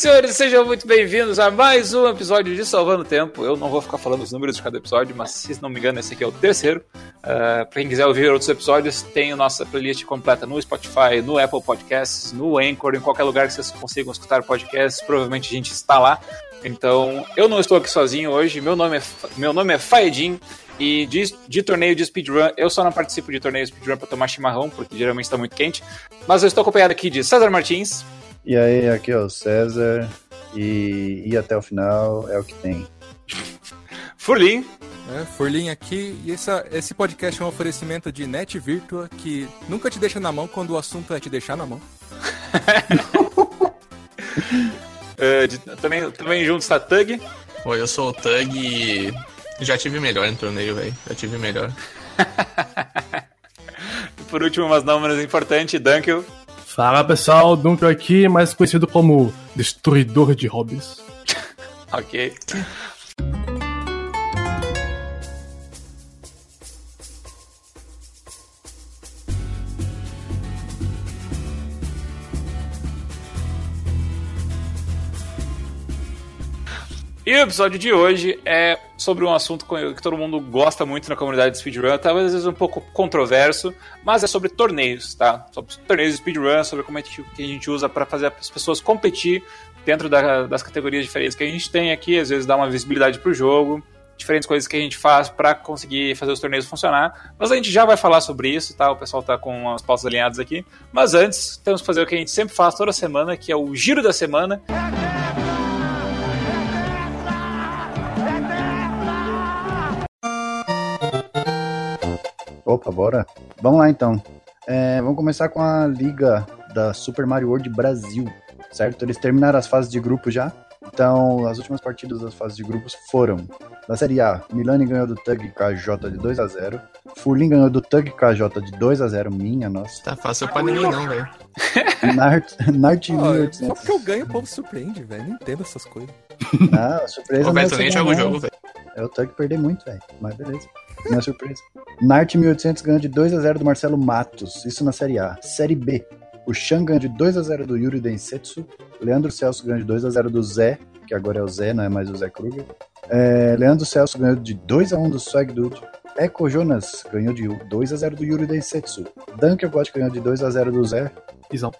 Senhores, sejam muito bem-vindos a mais um episódio de Salvando Tempo. Eu não vou ficar falando os números de cada episódio, mas se não me engano, esse aqui é o terceiro. Uh, pra quem quiser ouvir outros episódios, tem a nossa playlist completa no Spotify, no Apple Podcasts, no Anchor, em qualquer lugar que vocês consigam escutar podcasts. Provavelmente a gente está lá. Então, eu não estou aqui sozinho hoje. Meu nome é, meu nome é Faedin. E de, de, torneio de speedrun, eu só não participo de torneio de speedrun para tomar chimarrão, porque geralmente está muito quente. Mas eu estou acompanhado aqui de César Martins. E aí, aqui é o César. E ir até o final é o que tem. Furlim. É, Furlim aqui. E essa, esse podcast é um oferecimento de Net Virtua que nunca te deixa na mão quando o assunto é te deixar na mão. uh, de, também, também junto está Tug. Oi, eu sou o Tug e já tive melhor no torneio, velho. Já tive melhor. Por último, mas não menos importante, Dunkel. Fala pessoal, Dunkel aqui, mais conhecido como Destruidor de Hobbies. ok. E o episódio de hoje é sobre um assunto que todo mundo gosta muito na comunidade de speedrun, talvez às vezes um pouco controverso, mas é sobre torneios, tá? Sobre torneios de speedrun, sobre como é que a gente usa para fazer as pessoas competir dentro da, das categorias diferentes que a gente tem aqui, às vezes dá uma visibilidade pro jogo, diferentes coisas que a gente faz para conseguir fazer os torneios funcionar. Mas a gente já vai falar sobre isso, tá? O pessoal tá com as pautas alinhadas aqui. Mas antes, temos que fazer o que a gente sempre faz toda semana, que é o giro da semana. Opa, bora? Vamos lá então. É, vamos começar com a liga da Super Mario World Brasil, certo? Eles terminaram as fases de grupo já. Então, as últimas partidas das fases de grupos foram: na Série A, Milani ganhou do Tug KJ de 2 a 0 Furlin ganhou do Tug KJ de 2 a 0 minha, nossa. Tá fácil pra ninguém não, velho. Nart, Nart oh, 1800. Só porque eu ganho, o povo surpreende, velho. Não entendo essas coisas. Não, surpresa o não é Beto nem joga o jogo, velho. É o Tug perder muito, velho. Mas beleza. Não é surpresa. Nart 1800 ganhou de 2 a 0 do Marcelo Matos, isso na Série A. Série B, o Shan ganhou de 2 a 0 do Yuri Densetsu. Leandro Celso ganhou de 2 a 0 do Zé, que agora é o Zé, não é mais o Zé Kruger. É, Leandro Celso ganhou de 2 a 1 do Swag Dude. Eco Jonas ganhou de 2 a 0 do Yuri Densetsu. Dunkelbot ganhou de 2 a 0 do Zé. Pisão.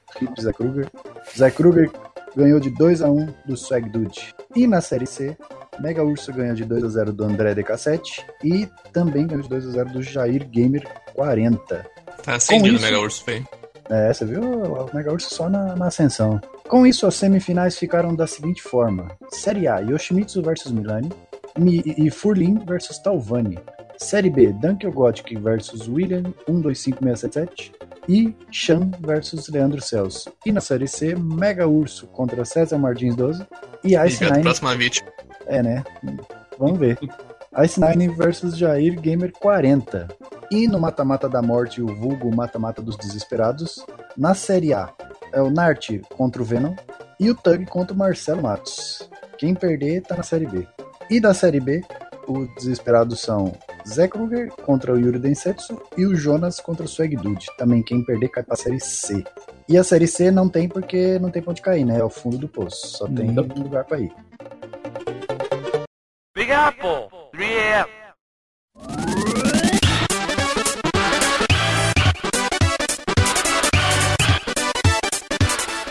Zé Kruger. Zé Kruger ganhou de 2 a 1 do Swag Dude. E na Série C, Mega Urso ganha de 2 a 0 do André DK7 e também ganhou de 2 a 0 do Jair Gamer 40. Tá acendido o Mega Urso, feio. É, você viu o Mega Urso só na, na, ascensão. Com isso, as semifinais ficaram da seguinte forma: Série A, Yoshimitsu versus Milani Mi, e Furlin versus Talvani. Série B, Dunkel Gothic versus William 125677 e Chan versus Leandro Celso. E na Série C, Mega Urso contra César Martins 12 e Ice Nine. próxima vítima. É, né? Vamos ver. Ice Nine versus Jair Gamer 40. E no mata-mata da morte, o vulgo mata-mata dos desesperados, na Série A é o Nart contra o Venom e o Tug contra o Marcelo Matos. Quem perder tá na Série B. E da Série B, os desesperados são Zé Kruger contra o Yuri Densetsu e o Jonas contra o Swag Dude. Também quem perder cai pra Série C. E a Série C não tem porque não tem pra onde cair, né? É o fundo do poço. Só tem Não. um lugar pra ir. Big Apple, 3 a.m.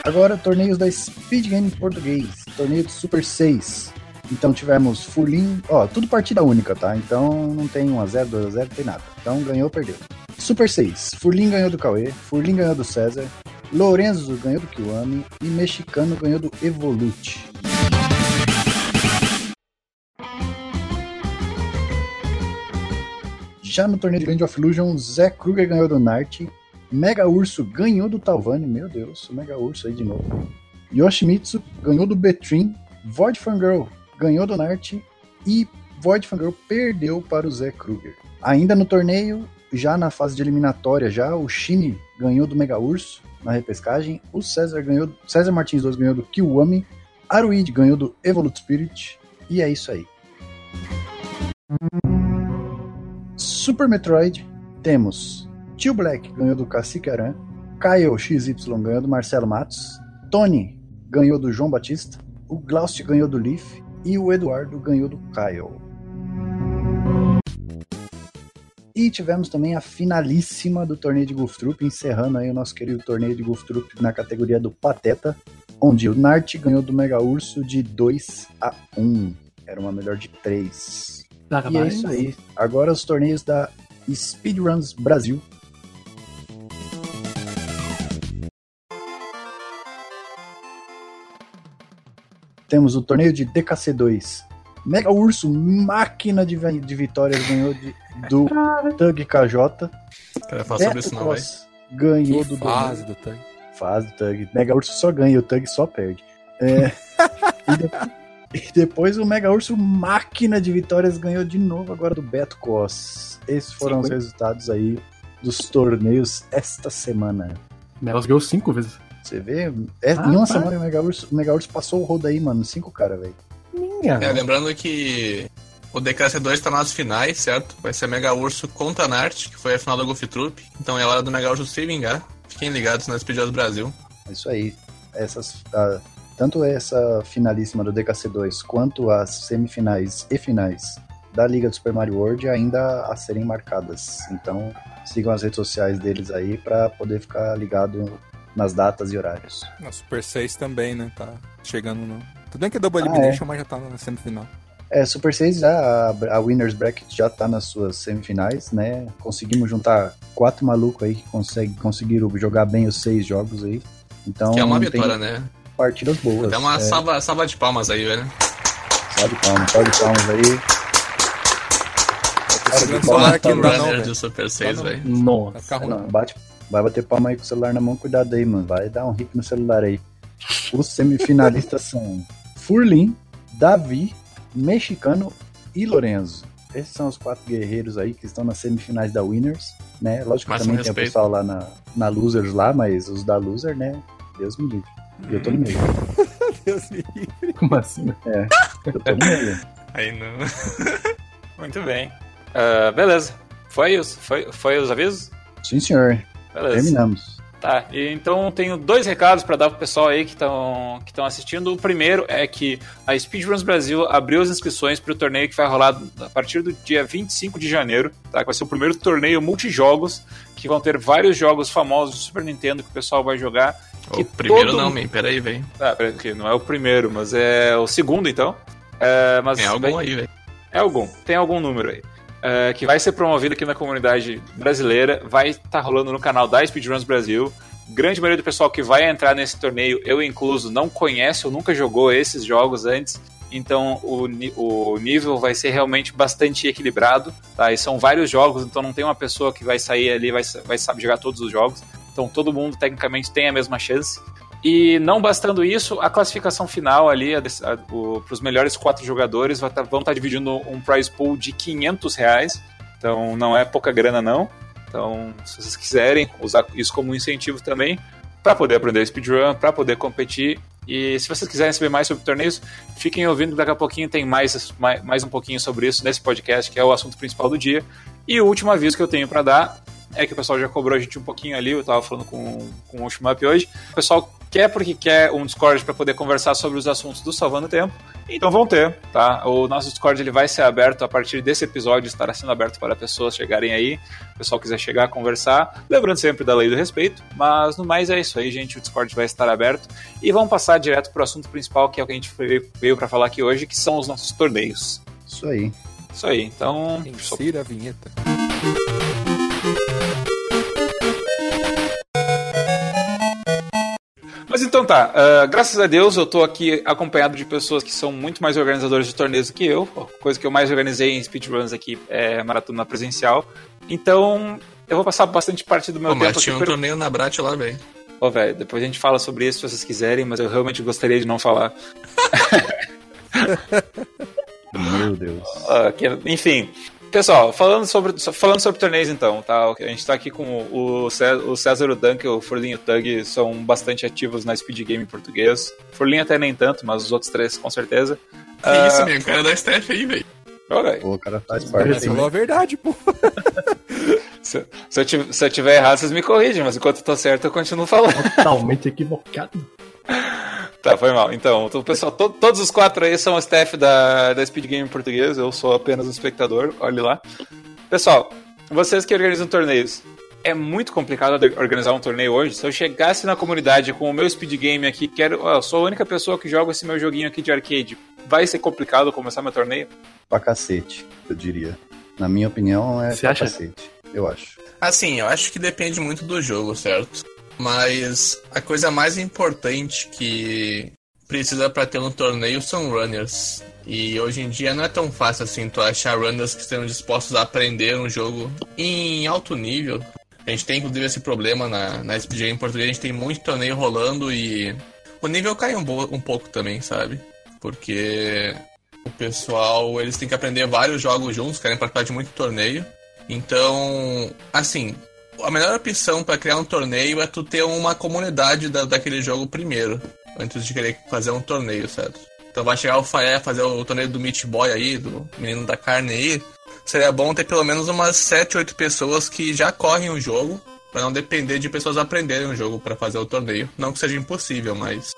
Agora, torneios da Speed Game Português. Torneio de Super 6. Então tivemos Furlin, ó, tudo partida única, tá? Então não tem 1x0, 2x0, não tem nada. Então ganhou, perdeu. Super 6. Furlin ganhou do Cauê, Furlin ganhou do César, Lorenzo ganhou do Kiwami e Mexicano ganhou do Evolute. Já no torneio de Land of Illusion, Zé Kruger ganhou do Nart, Mega Urso ganhou do Talvani, meu Deus, o Mega Urso aí de novo. Yoshimitsu ganhou do Betrin, Void Fangirl ganhou do Nart e Void Fangirl perdeu para o Zé Kruger. Ainda no torneio, já na fase de eliminatória, já o Shine ganhou do Mega Urso na repescagem, o César ganhou, César Martins 2 ganhou do Kiwami, Aruid ganhou do Evolute Spirit e é isso aí. Super Metroid, temos Tio Black ganhou do Cacique Aran, Kyle XY ganhou do Marcelo Matos, Tony ganhou do João Batista, o Glaucio ganhou do Leaf e o Eduardo ganhou do Kyle. E tivemos também a finalíssima do torneio de Golf Troop, encerrando aí o nosso querido torneio de Golf Troop na categoria do Pateta, onde o Nart ganhou do Mega Urso de 2 a 1. Era uma melhor de 3. E é isso aí. Agora os torneios da Speedruns Brasil. Temos o torneio de DKC2. Mega Urso, máquina de, de vitórias, ganhou de, do Tug KJ. Quero falar sobre isso não, velho. Ganhou Que do fase do tanque. Fase do Tug. Mega Urso só ganha, o Tug só perde. É, e, de- depois o Mega Urso, máquina de vitórias, ganhou de novo agora do Beto Cos. Esses foram os resultados aí dos torneios esta semana. Nelas ganhou cinco vezes. Você vê? É, Ah, em uma tá. semana o Mega Urso, o Mega Urso passou o rodo aí, mano. Cinco caras, velho. Minha. É, lembrando que o DKC2 tá nas finais, certo? Vai ser Mega Urso contra Nart, que foi a final da Golf Troop. Então é hora do Mega Urso se vingar. Fiquem ligados na Speedruns Brasil. É Isso aí. Essas, ah, tanto essa finalíssima do DKC2 quanto as semifinais e finais da Liga do Super Mario World ainda a serem marcadas. Então sigam as redes sociais deles aí pra poder ficar ligado nas datas e horários. Na Super 6 também, né? Tá chegando no. Tudo bem que é Double Ah, Elimination, mas já tá na semifinal. É, Super 6 já, a, a Winners Bracket já tá nas suas semifinais, né? Conseguimos juntar quatro malucos aí que consegue, conseguiram jogar bem os seis jogos aí. Então que é uma tem vitória, né? Partidas boas. Até uma é, salva, salva de palmas aí, velho. Palmas, salve palmas aí. Esse grande Palmas celular aqui pra não dá não, Runner do Super 6, não. velho. Vai Nossa. ficar ruim. Não, bate, vai bater palma aí com o celular na mão, cuidado aí, mano. Vai dar um hit no celular aí. Os semifinalistas são Furlin, Davi, Mexicano e Lorenzo. Esses são os quatro guerreiros aí que estão nas semifinais da Winners, né? Lógico que também tem o pessoal lá na, na Losers lá, mas os da Loser, né? Deus me livre. E eu tô no meio. Deus me livre. Como assim? Eu tô no meio. Aí não. Muito bem. Ah, beleza. Foi isso? Foi, foi os avisos? Sim, senhor. Beleza. Terminamos. Tá, então tenho dois recados para dar pro pessoal aí que estão que assistindo. O primeiro é que a Speedruns Brasil abriu as inscrições para o torneio que vai rolar a partir do dia 25 de janeiro, tá? Que vai ser o primeiro torneio multijogos, que vão ter vários jogos famosos do Super Nintendo que o pessoal vai jogar. O primeiro todo não, man. Pera aí, velho. Ah, peraí, não é o primeiro, mas é o segundo então. É, mas Tem algum aí, velho. é algum, tem algum número aí. É, que vai ser promovido aqui na comunidade brasileira, vai estar rolando no canal da Speedruns Brasil. Grande maioria do pessoal que vai entrar nesse torneio, eu incluso, não conhece ou nunca jogou esses jogos antes. Então o, o nível vai ser realmente bastante equilibrado. Tá? E são vários jogos, então não tem uma pessoa que vai sair ali vai, vai saber jogar todos os jogos. Então todo mundo tecnicamente tem a mesma chance. E não bastando isso, a classificação final ali para os melhores quatro jogadores tá- vão estar dividindo um prize pool de 500 reais. Então não é pouca grana não. Então se vocês quiserem usar isso como incentivo também para poder aprender speedrun, para poder competir. E se vocês quiserem saber mais sobre torneios, fiquem ouvindo, daqui a pouquinho tem mais, mais, mais um pouquinho sobre isso nesse podcast, que é o assunto principal do dia. E o último aviso que eu tenho para dar é que o pessoal já cobrou a gente um pouquinho ali, eu tava falando com, com o Shmup hoje. O pessoal quer porque quer um Discord para poder conversar sobre os assuntos do Salvando Tempo. Então vão ter, tá? O nosso Discord ele vai ser aberto a partir desse episódio, estará sendo aberto para pessoas chegarem aí. O pessoal quiser chegar, conversar. Lembrando sempre da lei do respeito. Mas no mais é isso aí, gente. O Discord vai estar aberto. E vamos passar direto pro assunto principal, que é o que a gente veio, para falar aqui hoje, que são os nossos torneios. Isso aí. Isso aí, então. Insira a vinheta. Mas então tá, ah, graças a Deus eu tô aqui acompanhado de pessoas que são muito mais organizadores de torneios do que eu. Coisa que eu mais organizei em speedruns aqui é maratona presencial. Então eu vou passar bastante parte do meu Pô, mas tempo tinha um aqui. per- torneio na Brat lá, velho. Ô, velho, depois a gente fala sobre isso se vocês quiserem, mas eu realmente gostaria de não falar. Meu Deus. Ah, que- enfim. Pessoal, falando sobre, so- falando sobre torneios então, tá? A gente tá aqui com o César, o César o Dunk e o Furlinho Tug são bastante ativos na Speed Game em português. Furlinho até nem tanto, mas os outros três com certeza. Que Ah, isso, meu? O cara da STF aí, velho. o cara faz Ele parte. falou a verdade, pô. se, se eu tiver, se eu tiver errado, vocês me corrigem, mas enquanto eu tô certo, eu continuo falando. Totalmente equivocado. Tá, foi mal. Então, o pessoal, to- todos os quatro aí são o staff da, da Speed Game Português, eu sou apenas um espectador, olhe lá. Pessoal, vocês que organizam torneios, é muito complicado organizar um torneio hoje. Se eu chegasse na comunidade com o meu Speed Game aqui, quero, ó, eu sou a única pessoa que joga esse meu joguinho aqui de arcade, vai ser complicado começar meu torneio? Pra cacete, eu diria. Na minha opinião, é Você pra acha? cacete. Eu acho. Assim, eu acho que depende muito do jogo, certo? Mas a coisa mais importante que precisa pra ter um torneio são runners. E hoje em dia não é tão fácil assim tu achar runners que estejam dispostos a aprender um jogo em alto nível. A gente tem inclusive esse problema na, na SPG em português, a gente tem muito torneio rolando e o nível cai um, um pouco também, sabe? Porque o pessoal, eles têm que aprender vários jogos juntos, querem participar de muito torneio. Então, assim, a melhor opção pra criar um torneio é tu ter uma comunidade da, daquele jogo primeiro, antes de querer fazer um torneio, certo? Então vai chegar o Faé fazer o torneio do Meat Boy aí, do menino da carne aí. Seria bom ter pelo menos umas 7, 8 pessoas que já correm o jogo, pra não depender de pessoas aprenderem o jogo pra fazer o torneio. Não que seja impossível, mas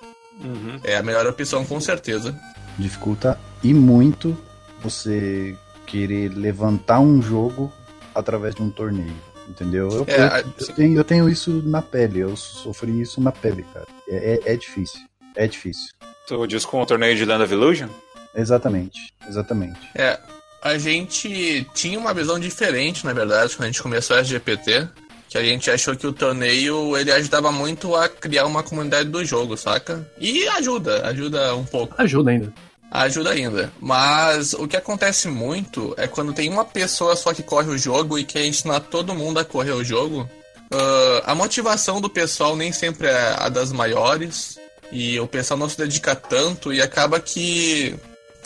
é a melhor opção com certeza. Dificulta e muito você querer levantar um jogo através de um torneio. Entendeu? Eu, É, eu- eu tenho, eu tenho isso na pele, eu sofri isso na pele, cara. É, é- é difícil. É difícil. Tu diz com o torneio de Land of Illusion? Exatamente. Exatamente. É, a gente tinha uma visão diferente, na verdade, quando a gente começou a SGPT, que a gente achou que o torneio ele ajudava muito a criar uma comunidade do jogo, saca? E ajuda, ajuda um pouco. Ajuda ainda. Ajuda ainda. Mas o que acontece muito é quando tem uma pessoa só que corre o jogo e quer ensinar todo mundo a correr o jogo. ah, a motivação do pessoal nem sempre é a das maiores. E o pessoal não se dedica tanto e acaba que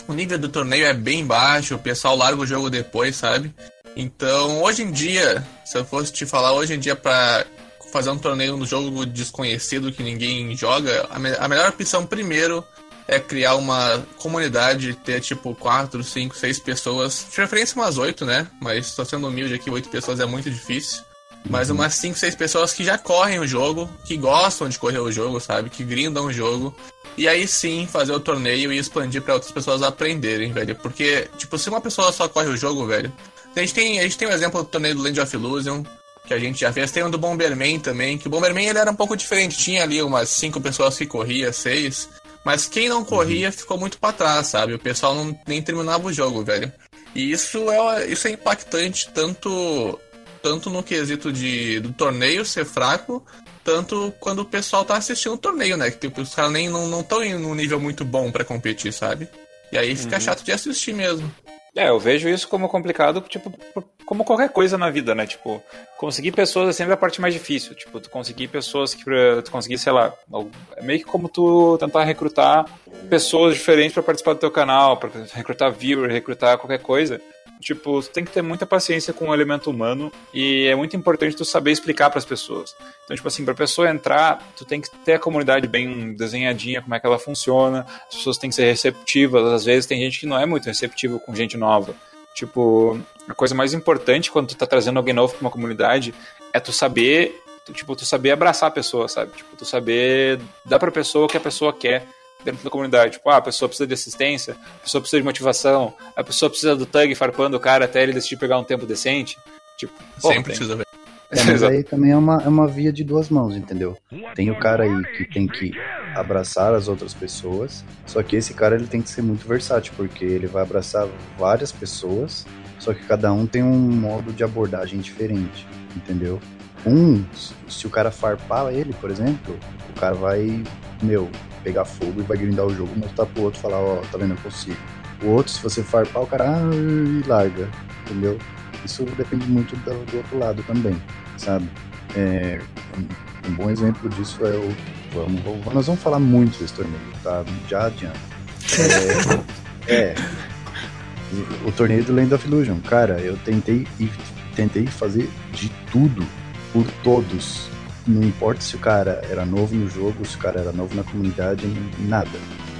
o nível do torneio é bem baixo, o pessoal larga o jogo depois, sabe? Então, hoje em dia, se eu fosse te falar hoje em dia pra fazer um torneio no jogo desconhecido que ninguém joga, a, me- a melhor opção primeiro é criar uma comunidade, ter tipo 4, 5, 6 pessoas, de preferência umas 8, né? Mas tô sendo humilde aqui, 8 pessoas é muito difícil. Mas umas 5, 6 pessoas que já correm o jogo, que gostam de correr o jogo, sabe? Que grindam o jogo. E aí sim fazer o torneio e expandir pra outras pessoas aprenderem, velho. Porque, tipo, se uma pessoa só corre o jogo, velho. A gente tem, a gente tem o exemplo do torneio do Land of Illusion, que a gente já fez. Tem o do Bomberman também, que o Bomberman ele era um pouco diferente. Tinha ali umas 5 pessoas que corria, 6. Mas quem não corria ficou muito pra trás, sabe? O pessoal não, nem terminava o jogo, velho. E isso é, isso é impactante tanto, tanto no quesito de, do torneio ser fraco, tanto quando o pessoal tá assistindo o torneio, né? Que tipo, os caras nem não estão em um nível muito bom pra competir, sabe? E aí fica chato de assistir mesmo. É, eu vejo isso como complicado, tipo, como qualquer coisa na vida, né? Tipo, conseguir pessoas é sempre a parte mais difícil. Tipo, tu conseguir pessoas que tu conseguir, sei lá, é meio que como tu tentar recrutar pessoas diferentes pra participar do teu canal, pra recrutar viewer, recrutar qualquer coisa. Tipo, tem que ter muita paciência com o elemento humano e é muito importante tu saber explicar pras pessoas. Então, tipo assim, pra pessoa entrar, tu tem que ter a comunidade bem desenhadinha, como é que ela funciona, as pessoas têm que ser receptivas, às vezes tem gente que não é muito receptiva com gente nova. Tipo, a coisa mais importante quando tu tá trazendo alguém novo pra uma comunidade é tu saber, tu, tipo, tu saber abraçar a pessoa, sabe? Tipo, tu saber dar pra pessoa o que a pessoa quer dentro da comunidade. Tipo, ah, a pessoa precisa de assistência, a pessoa precisa de motivação, a pessoa precisa do tag farpando o cara até ele decidir pegar um tempo decente. Tipo, pô, Sempre precisa ver. É, mas aí também é uma, é uma via de duas mãos, entendeu? Tem o cara aí que tem que abraçar as outras pessoas, só que esse cara ele tem que ser muito versátil, porque ele vai abraçar várias pessoas, só que cada um tem um modo de abordagem diferente, entendeu? Um, se o cara farpar ele, por exemplo, o cara vai, meu, pegar fogo e vai grindar o jogo, mostrar pro outro falar, ó, tá vendo, eu consigo. O outro, se você farpar, o cara ah, e larga, entendeu? Isso depende muito do, do outro lado também, sabe? É, um, um bom exemplo disso é o. Vamos, vamos- nós vamos falar muito desse torneio, tá? Já adianta. É, é, o torneio do Land of Illusion. Cara, eu tentei tentei fazer de tudo por todos. Não importa se o cara era novo no jogo, se o cara era novo na comunidade, nada.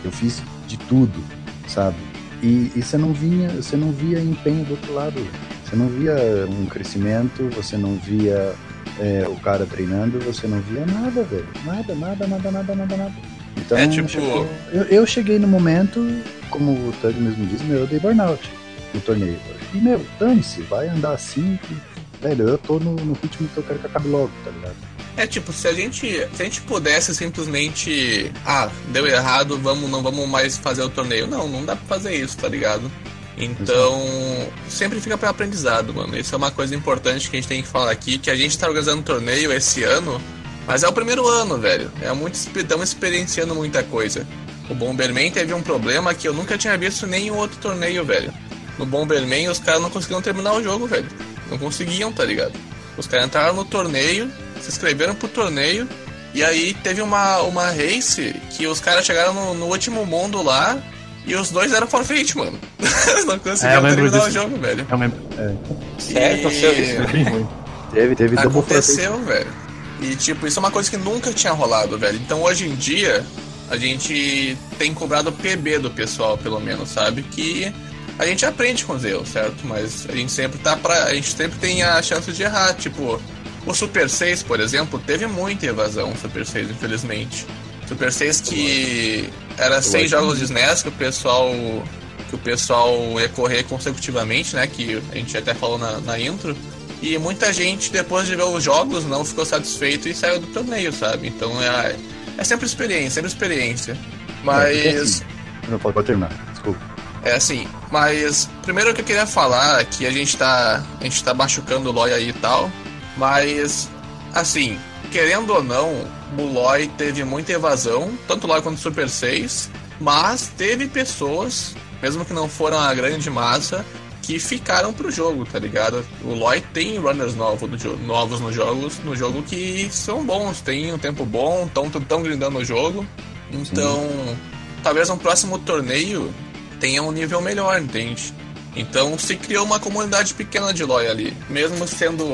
Eu fiz de tudo, sabe? E, e você não vinha, você não via empenho do outro lado. Você não via um crescimento, você não via é, o cara treinando, você não via nada, velho. Nada, nada, nada, nada, nada, nada. Então, É, tipo- chegou- eu, eu cheguei no momento, como o Tug mesmo diz, meu, eu dei burnout no torneio. E, meu, dane-se, vai andar assim, que, velho, eu tô no, no ritmo que eu quero que acabe logo, tá ligado? É tipo, se a gente, se a gente pudesse simplesmente, ah, deu errado, vamos, não vamos mais fazer o torneio. Não, não dá pra fazer isso, tá ligado? Então, sempre fica pra aprendizado, mano. Isso é uma coisa importante que a gente tem que falar aqui, que a gente tá organizando um torneio esse ano, mas é o primeiro ano, velho. É muito, estamos experienciando muita coisa. O Bomberman teve um problema que eu nunca tinha visto em nenhum outro torneio, velho. No Bomberman, os caras não conseguiam terminar o jogo, velho. Não conseguiam, tá ligado? Os caras entraram no torneio, se inscreveram pro torneio, e aí teve uma, uma race que os caras chegaram no, no último mundo lá, e os dois eram forfeit, mano. Eles não É, conseguiam lembro terminar o disso. jogo, velho. Eu lembro. E-? Bem ruim. Teve, teve. Aconteceu, velho. E tipo, isso é uma coisa que nunca tinha rolado, velho. Então hoje em dia, a gente tem cobrado o PB do pessoal, pelo menos, sabe? Que a gente aprende com os erros, certo? Mas a gente sempre tá pra. A gente sempre tem a chance de errar. Tipo, o Super 6, por exemplo, teve muita evasão, o Super 6, infelizmente. Super 6 que era seis jogos de SNES que o pessoal. Que o pessoal ia correr consecutivamente, né? Que a gente até falou na, na intro. E muita gente, depois de ver os jogos, não ficou satisfeito e saiu do torneio, sabe? Então é, é sempre experiência, sempre experiência. É, Mas. assim, Não, pode, terminar, desculpa. É assim, mas primeiro que eu queria falar que a gente tá. A gente tá machucando o Loy aí e tal. Mas assim, querendo ou não, o Loy teve muita evasão, tanto Loy quanto Super 6, mas teve pessoas, mesmo que não foram a grande massa, que ficaram pro jogo, tá ligado? O Loy tem runners novos, no novos no, jogos, no jogo que são bons, tem um tempo bom, tão, tão grindando o jogo. Então, talvez um próximo torneio tenha um nível melhor, entende? Então se criou uma comunidade pequena de LoL ali, mesmo sendo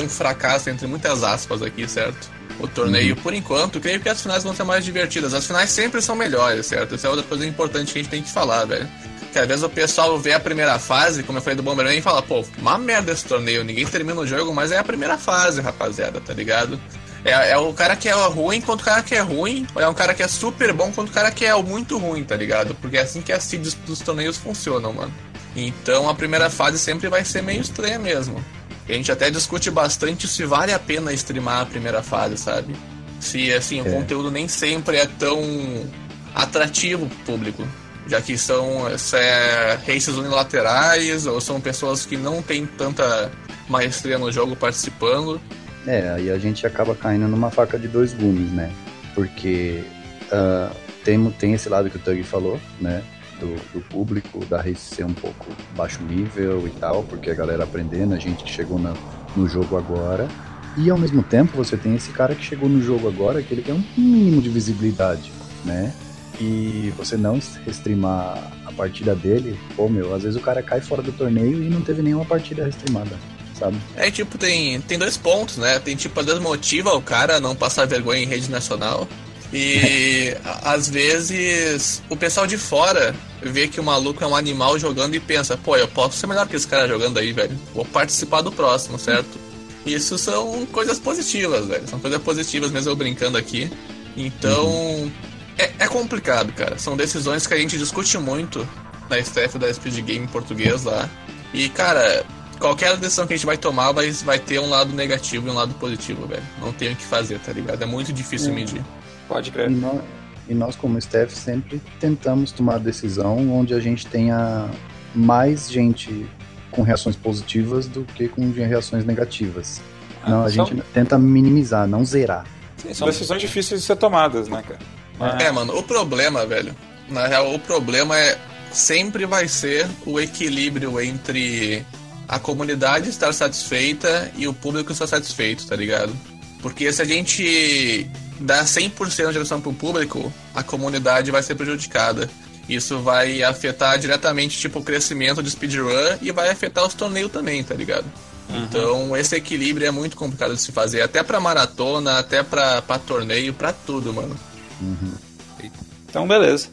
um fracasso entre muitas aspas aqui, certo? O torneio, por enquanto, creio que as finais vão ser mais divertidas. As finais sempre são melhores, certo? Essa é outra coisa importante que a gente tem que falar, velho. Que às vezes o pessoal vê a primeira fase, como eu falei do Bomberman, e fala, pô, uma merda esse torneio, ninguém termina o jogo, mas é a primeira fase, rapaziada, tá ligado? É, é o cara que é ruim contra o cara que é ruim, ou é um cara que é super bom contra o cara que é muito ruim, tá ligado? Porque é assim que as seeds dos torneios funcionam, mano. Então a primeira fase sempre vai ser meio estranha mesmo. A gente até discute bastante se vale a pena streamar a primeira fase, sabe? Se assim, o É. conteúdo nem sempre é tão atrativo pro público. Já que são é, races unilaterais, ou são pessoas que não têm tanta maestria no jogo participando. É, aí a gente acaba caindo numa faca de dois gumes, né? Porque ah, tem, tem esse lado que o Tug falou, né? Do, do público, da race ser um pouco baixo nível e tal, porque a galera aprendendo, a gente chegou na- no jogo agora. E ao mesmo tempo você tem esse cara que chegou no jogo agora, que ele tem um mínimo de visibilidade, né? E você não restreamar a partida dele, pô meu, às vezes o cara cai fora do torneio e não teve nenhuma partida restreamada, sabe? É tipo, tem, tem dois pontos, né? Tem tipo, às vezes motiva o cara não passar vergonha em rede nacional. E às vezes o pessoal de fora vê que o maluco é um animal jogando e pensa, pô, eu posso ser melhor que esse cara jogando aí, velho. Vou participar do próximo, certo? Isso são coisas positivas, velho. São coisas positivas mesmo eu brincando aqui. Então, é, é complicado, cara. São decisões que a gente discute muito na staff da Speed Game em português lá. E, cara, qualquer decisão que a gente vai tomar vai, vai ter um lado negativo e um lado positivo, velho. Não tem o que fazer, tá ligado? É muito difícil medir. Pode E crer. nós, e nós, como staff, sempre tentamos tomar a decisão onde a gente tenha mais gente com reações positivas do que com reações negativas. Não, a são- gente tenta minimizar, não zerar. Sim, são decisões difíceis de ser tomadas, né, cara? Mas- É, mano, o problema, velho, na real, o problema é sempre vai ser o equilíbrio entre a comunidade estar satisfeita e o público estar satisfeito, tá ligado? Porque se a gente dá 100% de direção pro público, a comunidade vai ser prejudicada. Isso vai afetar diretamente, tipo, o crescimento de speedrun e vai afetar os torneios também, tá ligado? Então, esse equilíbrio é muito complicado de se fazer, até pra maratona, até pra, pra torneio, pra tudo, mano. Então, beleza.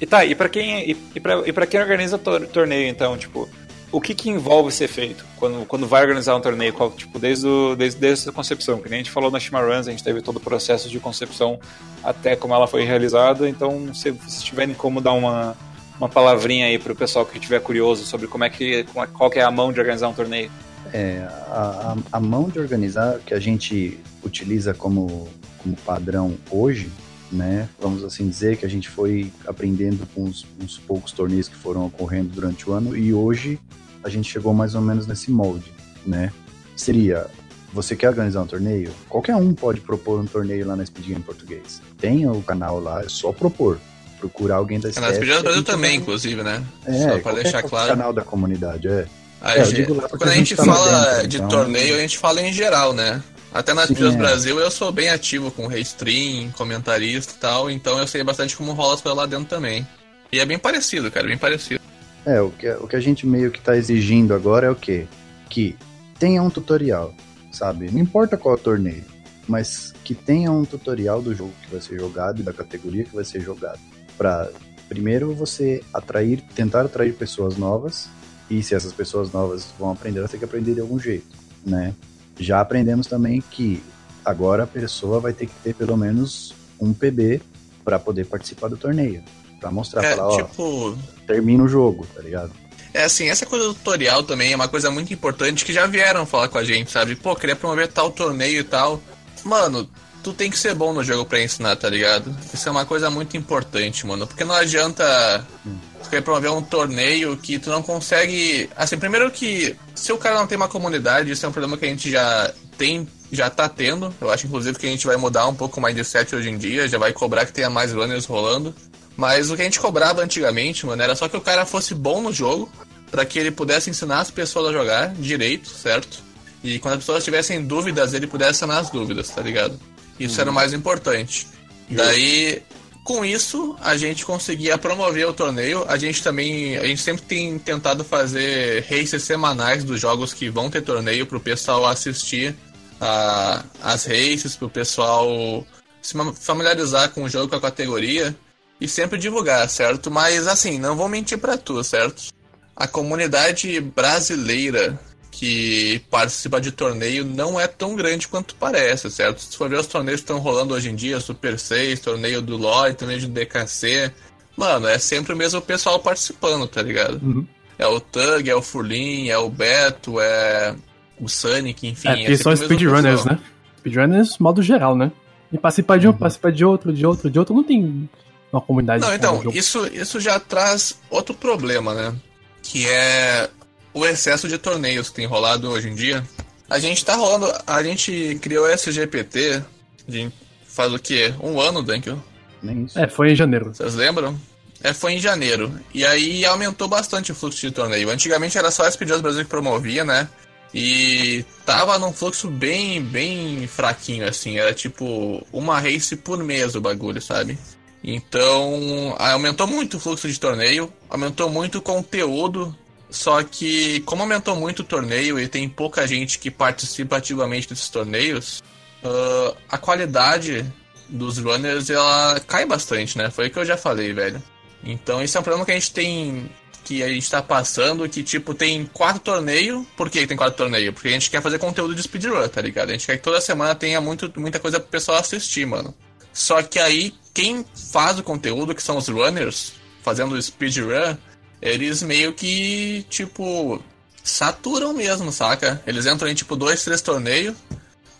E tá, e pra quem, e, e, pra, e pra quem organiza tor- torneio, então, tipo, o que, que envolve ser feito quando, quando vai organizar um torneio? Qual, tipo, desde, o, desde, desde a concepção, que nem a gente falou na Shimaruns, a gente teve todo o processo de concepção até como ela foi realizada. Então, se vocês tiverem como dar uma, uma palavrinha aí para o pessoal que estiver curioso sobre como é que, qual que é a mão de organizar um torneio. É, a, a, a mão de organizar que a gente utiliza como, como padrão hoje né? Vamos assim dizer que a gente foi aprendendo com os, uns poucos torneios que foram ocorrendo durante o ano e hoje a gente chegou mais ou menos nesse molde, né? Seria, você quer organizar um torneio? Qualquer um pode propor um torneio lá na Speed Game Português. Tem o canal lá, é só propor. Procurar alguém da É, na Speed Game Brasil também, inclusive, né? É, só pra deixar claro. canal da comunidade, é. é gente, quando a gente, a gente fala dentro, de então... torneio, a gente fala em geral, né? Até na Speedruns é. Brasil eu sou bem ativo com restream, comentarista e tal, então eu sei bastante como rola as coisas lá dentro também. E é bem parecido, cara, bem parecido. É, o que, o que a gente meio que tá exigindo agora é o quê? Que tenha um tutorial, sabe? Não importa qual torneio, mas que tenha um tutorial do jogo que vai ser jogado e da categoria que vai ser jogado. Pra primeiro você atrair, tentar atrair pessoas novas, e se essas pessoas novas vão aprender, elas têm que aprender de algum jeito, né? Já aprendemos também que agora a pessoa vai ter que ter pelo menos um PB para poder participar do torneio. Pra mostrar, é, falar, tipo... ó, termina o jogo, tá ligado? É assim, essa coisa do tutorial também é uma coisa muito importante que já vieram falar com a gente, sabe? Pô, queria promover tal torneio e tal. Mano, tu tem que ser bom no jogo pra ensinar, tá ligado? Isso é uma coisa muito importante, mano. Porque não adianta hum. Tu querer promover um torneio que tu não consegue. Assim, primeiro que se o cara não tem uma comunidade, isso é um problema que a gente já tem, já tá tendo. Eu acho, inclusive, que a gente vai mudar um pouco mais de set hoje em dia, já vai cobrar que tenha mais runners rolando. Mas o que a gente cobrava antigamente, mano, era só que o cara fosse bom no jogo, para que ele pudesse ensinar as pessoas a jogar direito, certo? E quando as pessoas tivessem dúvidas, ele pudesse sanar as dúvidas, tá ligado? Isso uhum. era o mais importante. Daí, com isso, a gente conseguia promover o torneio. A gente também, a gente sempre tem tentado fazer races semanais dos jogos que vão ter torneio para o pessoal assistir a, as races, para o pessoal se familiarizar com o jogo, com a categoria e sempre divulgar, certo? Mas assim, não vou mentir para tu, certo? A comunidade brasileira que participa de torneio não é tão grande quanto parece, certo? Se for ver os torneios que estão rolando hoje em dia, Super 6, torneio do LoL, torneio de DKC, mano, é sempre o mesmo pessoal participando, tá ligado? Uhum. É o Tug, é o Furlin, é o Beto, é o Sonic, enfim. É, é são speedrunners, né? Speedrunners, modo geral, né? E participar de um, uhum. participar de outro, de outro, de outro, não tem uma comunidade. Não, então, isso, isso já traz outro problema, né? Que é o excesso de torneios que tem rolado hoje em dia. A gente tá rolando. A gente criou esse GPT de faz o quê? Um ano, Dunkel? Nem isso. É, foi em janeiro. Vocês lembram? É, foi em janeiro. E aí aumentou bastante o fluxo de torneio. Antigamente era só a SPJs Brasil que promovia, né? E tava num fluxo bem, bem fraquinho, assim. Era tipo uma race por mês o bagulho, sabe? Então, aumentou muito o fluxo de torneio, aumentou muito o conteúdo só que, como aumentou muito o torneio e tem pouca gente que participa ativamente desses torneios, uh, a qualidade dos runners ela cai bastante, né? Foi o que eu já falei, velho. Então, esse é um problema que a gente tem. Que a gente tá passando, que tipo, tem quatro torneios. Por que tem quatro torneios? Porque a gente quer fazer conteúdo de speedrun, tá ligado? A gente quer que toda semana tenha muito, muita coisa pro pessoal assistir, mano. Só que aí, quem faz o conteúdo, que são os runners, fazendo speedrun, eles meio que, tipo, saturam mesmo, saca? Eles entram em, tipo, dois, três torneios,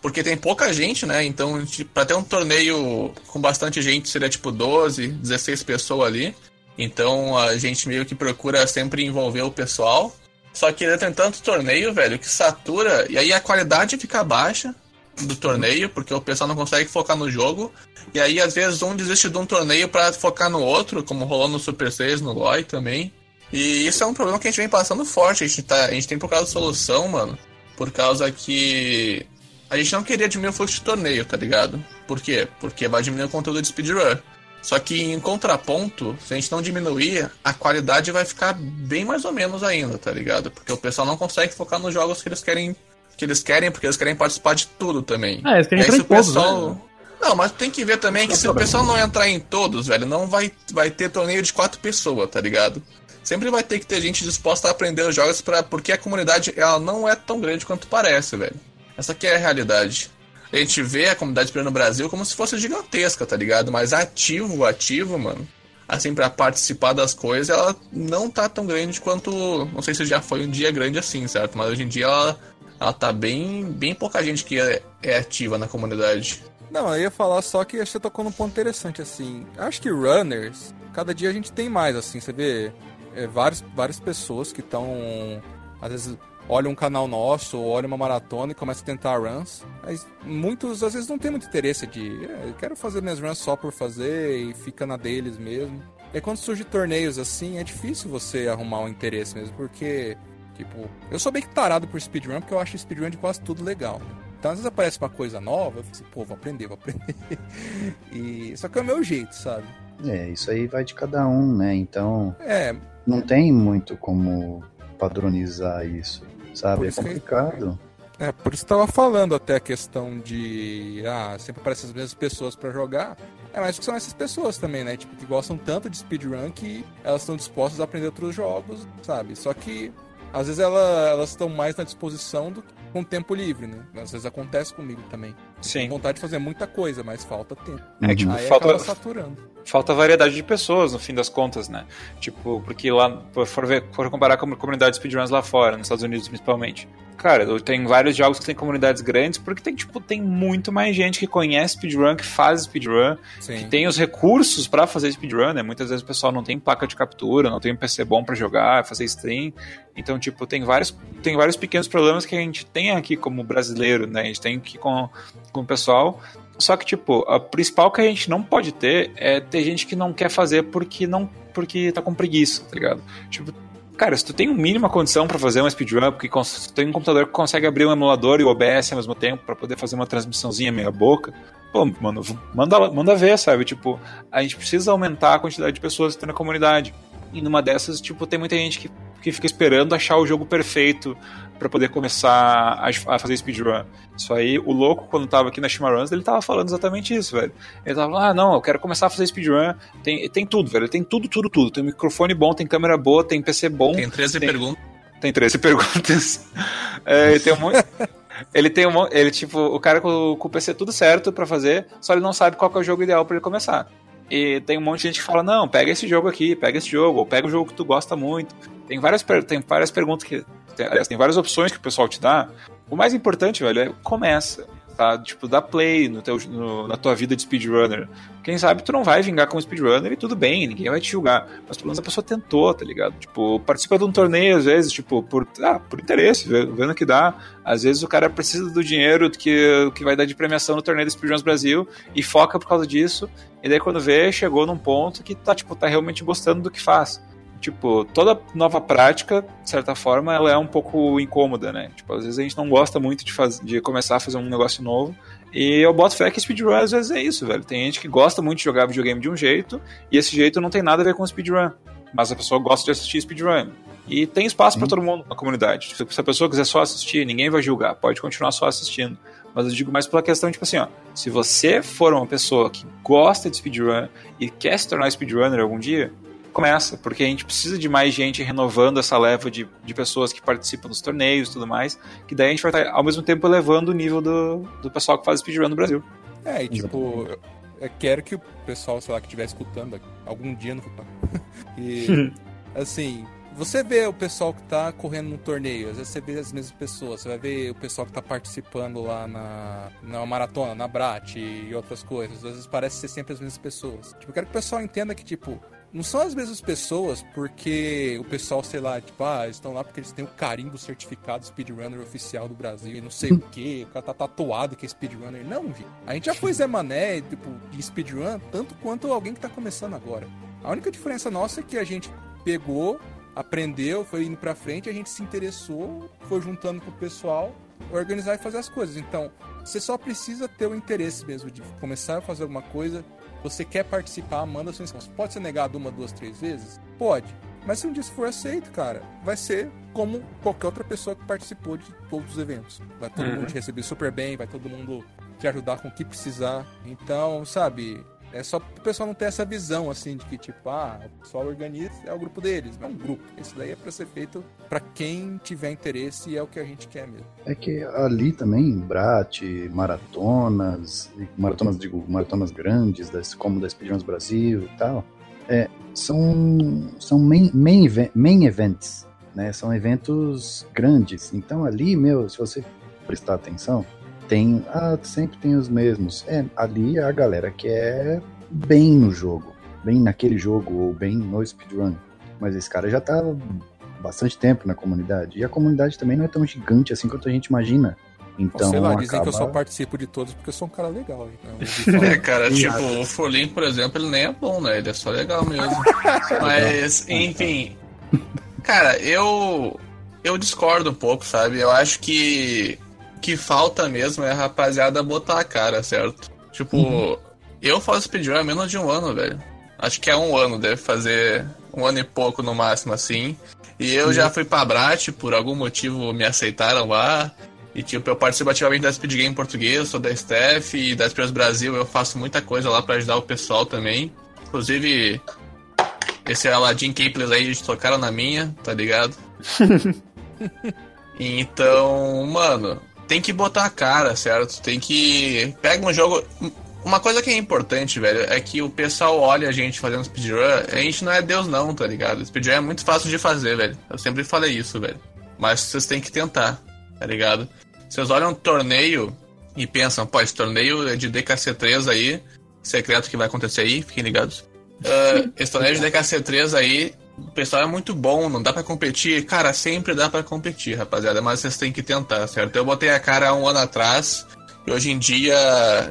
porque tem pouca gente, né? Então, pra ter um torneio com bastante gente, seria, tipo, 12, 16 pessoas ali. Então, a gente meio que procura sempre envolver o pessoal. Só que tem tanto torneio, velho, que satura, e aí a qualidade fica baixa do torneio, porque o pessoal não consegue focar no jogo. E aí, às vezes, um desiste de um torneio para focar no outro, como rolou no Super 6, no LoL também. E isso é um problema que a gente vem passando forte. A gente, tá, a gente tem por causa da solução, mano. Por causa que a gente não queria diminuir o fluxo de torneio, tá ligado? Por quê? Porque vai diminuir o conteúdo de speedrun. Só que em contraponto, se a gente não diminuir, a qualidade vai ficar bem mais ou menos ainda, tá ligado? Porque o pessoal não consegue focar nos jogos que eles querem, que eles querem, porque eles querem participar de tudo também. É, eles querem entrar em pessoal... né? Não, mas tem que ver também que se o pessoal não entrar em todos, velho, não vai, vai ter torneio de quatro pessoas, tá ligado? Sempre vai ter que ter gente disposta a aprender os jogos para porque a comunidade ela não é tão grande quanto parece, velho. Essa aqui é a realidade. A gente vê a comunidade no Brasil como se fosse gigantesca, tá ligado? Mas ativo, ativo, mano. Assim, para participar das coisas, ela não tá tão grande quanto. Não sei se já foi um dia grande assim, certo? Mas hoje em dia ela, ela tá bem, bem pouca gente que é, é ativa na comunidade. Não, eu ia falar só que você tocou num ponto interessante, assim. Acho que runners, cada dia a gente tem mais, assim. Você vê é, várias, várias pessoas que estão. Às vezes olha um canal nosso, ou olha uma maratona e começa a tentar runs. Mas muitos, às vezes, não tem muito interesse de. É, eu quero fazer minhas runs só por fazer e fica na deles mesmo. E quando surge torneios assim, é difícil você arrumar um interesse mesmo, porque. Tipo, eu sou bem que tarado por speedrun, porque eu acho speedrun de quase tudo legal. Então, às vezes aparece uma coisa nova, eu falo assim, pô, vou aprender, vou aprender. e... Só que é o meu jeito, sabe? É, isso aí vai de cada um, né? Então. É. Não tem muito como padronizar isso, sabe? É isso que- complicado. É, por isso que eu tava falando até a questão de. Ah, sempre aparecem as mesmas pessoas pra jogar. É, mas que são essas pessoas também, né? Tipo, que gostam tanto de speedrun que elas estão dispostas a aprender outros jogos, sabe? Só que às vezes ela- elas estão mais na disposição do que com tempo livre, né? Às vezes acontece comigo também. Sim. Tem vontade de fazer muita coisa, mas falta tempo. É, tipo, Aí falta, acaba saturando. falta variedade de pessoas, no fim das contas, né? Tipo, porque lá, for, ver, for comparar com a comunidade de speedruns lá fora, nos Estados Unidos principalmente. Cara, tenho vários jogos que tem comunidades grandes, porque tem, tipo, tem muito mais gente que conhece speedrun, que faz speedrun, Sim. que tem os recursos pra fazer speedrun, né? Muitas vezes o pessoal não tem placa de captura, não tem um PC bom pra jogar, fazer stream. Então, tipo, tem vários, tem vários pequenos problemas que a gente tem aqui como brasileiro, né? A gente tem aqui com, com o pessoal. Só que, tipo, a principal que a gente não pode ter é ter gente que não quer fazer porque não porque tá com preguiça, tá ligado? Tipo, cara, se tu tem um mínima condição pra fazer uma speedrun, porque tu tem um computador que consegue abrir um emulador e o OBS ao mesmo tempo pra poder fazer uma transmissãozinha meia boca, pô, mano, manda, manda ver, sabe? Tipo, a gente precisa aumentar a quantidade de pessoas que tem na comunidade. E numa dessas, tipo, tem muita gente que, que fica esperando achar o jogo perfeito pra poder começar a, a fazer speedrun. Isso aí, o louco, quando tava aqui na Shimaruns, ele tava falando exatamente isso, velho. Ele tava falando, ah, não, eu quero começar a fazer speedrun. Tem, tem tudo, velho. Tem tudo, tudo, tudo. Tem microfone bom, tem câmera boa, tem PC bom. Tem 13 Tem- perguntas. Tem 13 perguntas. É, ele tem um monte. Ele tem um monte. Ele, tipo, o cara com, com o PC tudo certo pra fazer, só ele não sabe qual é o jogo ideal pra ele começar. E tem um monte de gente que fala, não, pega esse jogo aqui, pega esse jogo, ou pega o jogo que tu gosta muito. Tem várias, tem várias perguntas que. Tem, aliás, tem várias opções que o pessoal te dá. O mais importante, velho, é começa. Tá? Tipo, dá play no teu, no- na tua vida de speedrunner. Quem sabe tu não vai vingar como speedrunner e tudo bem, ninguém vai te julgar. Mas pelo menos a pessoa tentou, tá ligado? Tipo, participa de um torneio, às vezes, tipo, por, ah, por interesse, vendo que dá. Às vezes o cara precisa do dinheiro que, que vai dar de premiação no torneio do Speedruns Brasil e foca por causa disso. E daí quando vê, chegou num ponto que tá, tipo, tá realmente gostando do que faz. Tipo, toda nova prática, de certa forma, ela é um pouco incômoda, né? Tipo, às vezes a gente não gosta muito de, faz... de começar a fazer um negócio novo. E eu boto fé que speedrun às vezes é isso, velho. Tem gente que gosta muito de jogar videogame de um jeito, e esse jeito não tem nada a ver com speedrun. Mas a pessoa gosta de assistir speedrun. E tem espaço pra todo mundo na comunidade. Se se a pessoa quiser só assistir, ninguém vai julgar. Pode continuar só assistindo. Mas eu digo mais pela questão, tipo assim, ó. Se você for uma pessoa que gosta de speedrun e quer se tornar speedrunner algum dia, começa, porque a gente precisa de mais gente renovando essa leva de, de pessoas que participam dos torneios e tudo mais, que daí a gente vai estar ao mesmo tempo elevando o nível do, do pessoal que faz speedrun no Brasil. É, e tipo, eu, quero que o pessoal, sei lá, que estiver escutando algum dia no futuro. e, assim, você vê o pessoal que tá correndo no torneio, às vezes você vê as mesmas pessoas, você vai ver o pessoal que tá participando lá na, na maratona, na Brat e outras coisas. Às vezes parece ser sempre as mesmas pessoas. Tipo, eu quero que o pessoal entenda que, tipo, não são as mesmas pessoas porque o pessoal, sei lá, tipo, ah, estão lá porque eles têm o carimbo certificado speedrunner oficial do Brasil e não sei o que, o cara tá tatuado que é speedrunner. Não, gente. A gente já foi Zé Mané, tipo, de speedrun, tanto quanto alguém que tá começando agora. A única diferença nossa é que a gente pegou, aprendeu, foi indo pra frente, a gente se interessou, foi juntando com o pessoal, organizar e fazer as coisas. Então, você só precisa ter o interesse mesmo de começar a fazer alguma coisa. Você quer participar, manda sua inscrição. Pode ser negado uma, duas, três vezes? Pode. Mas se um dia isso for aceito, cara, vai ser como qualquer outra pessoa que participou de todos os eventos. Vai todo Uhum. mundo te receber super bem, vai todo mundo te ajudar com o que precisar. Então, sabe, É só pro pessoal não ter essa visão, assim, de que, tipo, ah, o pessoal organiza, é o grupo deles, não é um grupo. Isso daí é pra ser feito pra quem tiver interesse e é o que a gente quer mesmo. É que ali também, Brat, maratonas, maratonas, digo, maratonas grandes, das, como da Speedruns Brasil e tal, é, são, são main, main, main events, né? São eventos grandes. Então ali, meu, se você prestar atenção, tem, ah, sempre tem os mesmos. É, ali é a galera que é bem no jogo, bem naquele jogo ou bem no speedrun. Mas esse cara já tá bastante tempo na comunidade. E a comunidade também não é tão gigante assim quanto a gente imagina. Então, Sei lá, acaba... dizem que eu só participo de todos porque eu sou um cara legal. Então, É, cara, tipo, o Folim, por exemplo, ele nem é bom, né? Ele é só legal mesmo. Mas, enfim. Cara, eu. Eu discordo um pouco, sabe? Eu acho que. Que falta mesmo é a rapaziada botar a cara, certo? Tipo, eu faço speedrun há menos de um ano, velho. Acho que é um ano, deve fazer um ano e pouco no máximo, assim. E eu já fui pra Brat, por algum motivo me aceitaram lá. E tipo, eu participo ativamente da Speed Game Português, sou da Steph e da Speedruns Brasil, eu faço muita coisa lá pra ajudar o pessoal também. Inclusive, esse Aladdin Capless aí, eles tocaram na minha, tá ligado? então, mano, tem que botar a cara, certo? Tem que. Pega um jogo. Uma coisa que é importante, velho, é que o pessoal olha a gente fazendo speedrun. A gente não é Deus, não, tá ligado? Speedrun é muito fácil de fazer, velho. Eu sempre falei isso, velho. Mas vocês têm que tentar, tá ligado? Vocês olham um torneio e pensam, pô, esse torneio é de DKC3 aí, secreto que vai acontecer aí, fiquem ligados. Uh, esse torneio de DKC3 aí, o pessoal é muito bom, não dá pra competir. Cara, sempre dá pra competir, rapaziada, mas vocês têm que tentar, certo? Eu botei a cara há um ano atrás e hoje em dia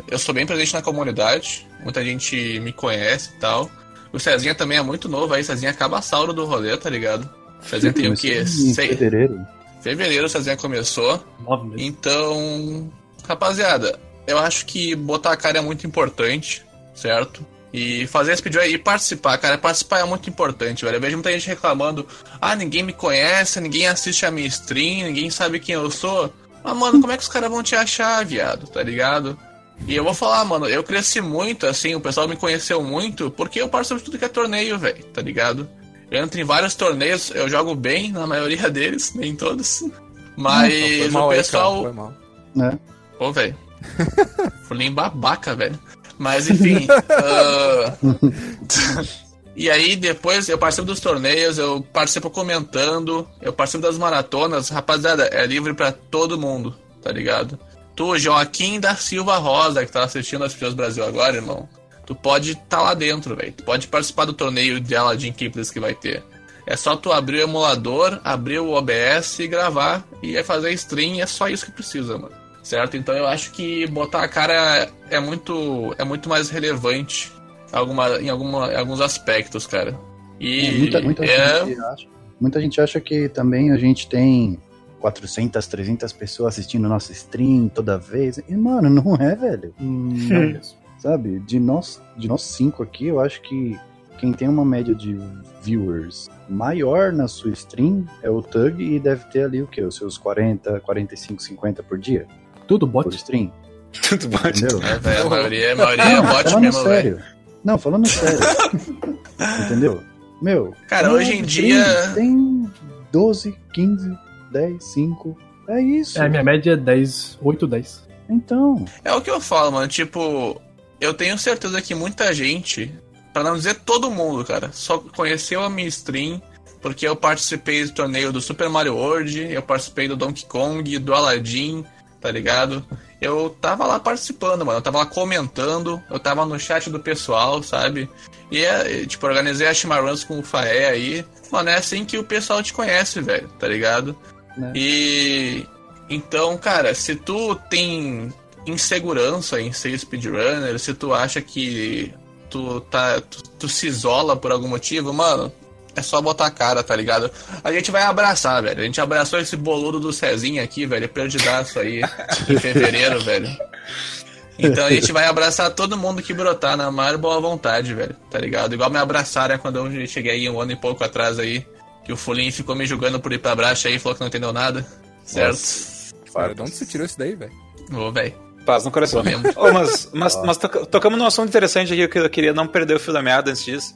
eu sou bem presente na comunidade, muita gente me conhece e tal. O Cezinha também é muito novo aí, Cezinha acaba sauro do rolê, tá ligado? Cezinha tem o quê? Sei- fevereiro. Fevereiro o Cezinha começou. Nove meses. Então, rapaziada, eu acho que botar a cara é muito importante, certo? E fazer a speedrun e participar, cara, participar é muito importante, velho. Eu vejo muita gente reclamando, ah, ninguém me conhece, ninguém assiste a minha stream, ninguém sabe quem eu sou. Mas, mano, como é que os caras vão te achar, viado, tá ligado? E eu vou falar, mano, eu cresci muito, assim, o pessoal me conheceu muito, porque eu participo de tudo que é torneio, velho, tá ligado? Eu entro em vários torneios, eu jogo bem na maioria deles, nem todos. Mas foi mal o aí, pessoal. cara, foi mal. Né? Ô, velho. Fulinho babaca, velho. Mas enfim. ah, e aí depois eu participo dos torneios, eu participo comentando, eu participo das maratonas. Rapaziada, é livre pra todo mundo, tá ligado? Tu, Joaquim da Silva Rosa, que tá assistindo as Filhas Brasil agora, irmão. Tu pode tá lá dentro, velho. Tu pode participar do torneio de Aladdin Kipless que vai ter. É só tu abrir o emulador, abrir o OBS e gravar e fazer stream, é só isso que precisa, mano. Certo? Então eu acho que botar a cara é muito é muito mais relevante alguma, em, alguma, em alguns aspectos, cara. E É, muita, muita, é, gente acha, muita gente acha que também a gente tem 400, 300 pessoas assistindo nossa stream toda vez. E, mano, não é, velho. Não mesmo. Sabe? De nós, de nós cinco aqui, eu acho que quem tem uma média de viewers maior na sua stream é o Tug e deve ter ali o quê? Os seus 40, 45, 50 por dia Tudo bot. stream. Tudo bom. Entendeu? é, velho, a maioria, a maioria é Não, bot falando mesmo, sério. Não, falando sério. Entendeu? Meu. Cara, hoje em stream, dia- Tem 12, 15, 10, 5. É isso. É, a minha média é 10, 8, 10. Então. É o que eu falo, mano. Tipo, eu tenho certeza que muita gente, pra não dizer todo mundo, cara, só conheceu a minha stream porque eu participei do torneio do Super Mario World, eu participei do Donkey Kong, do Aladdin, tá ligado? Eu tava lá participando, mano. Eu tava lá comentando, eu tava no chat do pessoal, sabe? E, é, tipo, organizei a Chimaruns com o Faé aí. Mano, é assim que o pessoal te conhece, velho, tá ligado? Né? E. Então, cara, se tu tem insegurança em ser speedrunner, se tu acha que tu, tá, tu, tu se isola por algum motivo, mano, é só botar a cara, tá ligado? A gente vai abraçar, velho. A gente abraçou esse boludo do Cezinha aqui, velho, perdidaço aí, em fevereiro, velho. Então a gente vai abraçar todo mundo que brotar na maior boa vontade, velho, tá ligado? Igual me abraçaram quando eu cheguei aí um ano e pouco atrás aí, que o Fulinho ficou me julgando por ir pra bracha aí e falou que não entendeu nada, certo? Cara, de onde você tirou isso daí, velho? Ô, velho. Paz no coração. Ô, mas mas, mas toca- tocamos num assunto interessante aqui que eu queria não perder o fio da meada antes disso.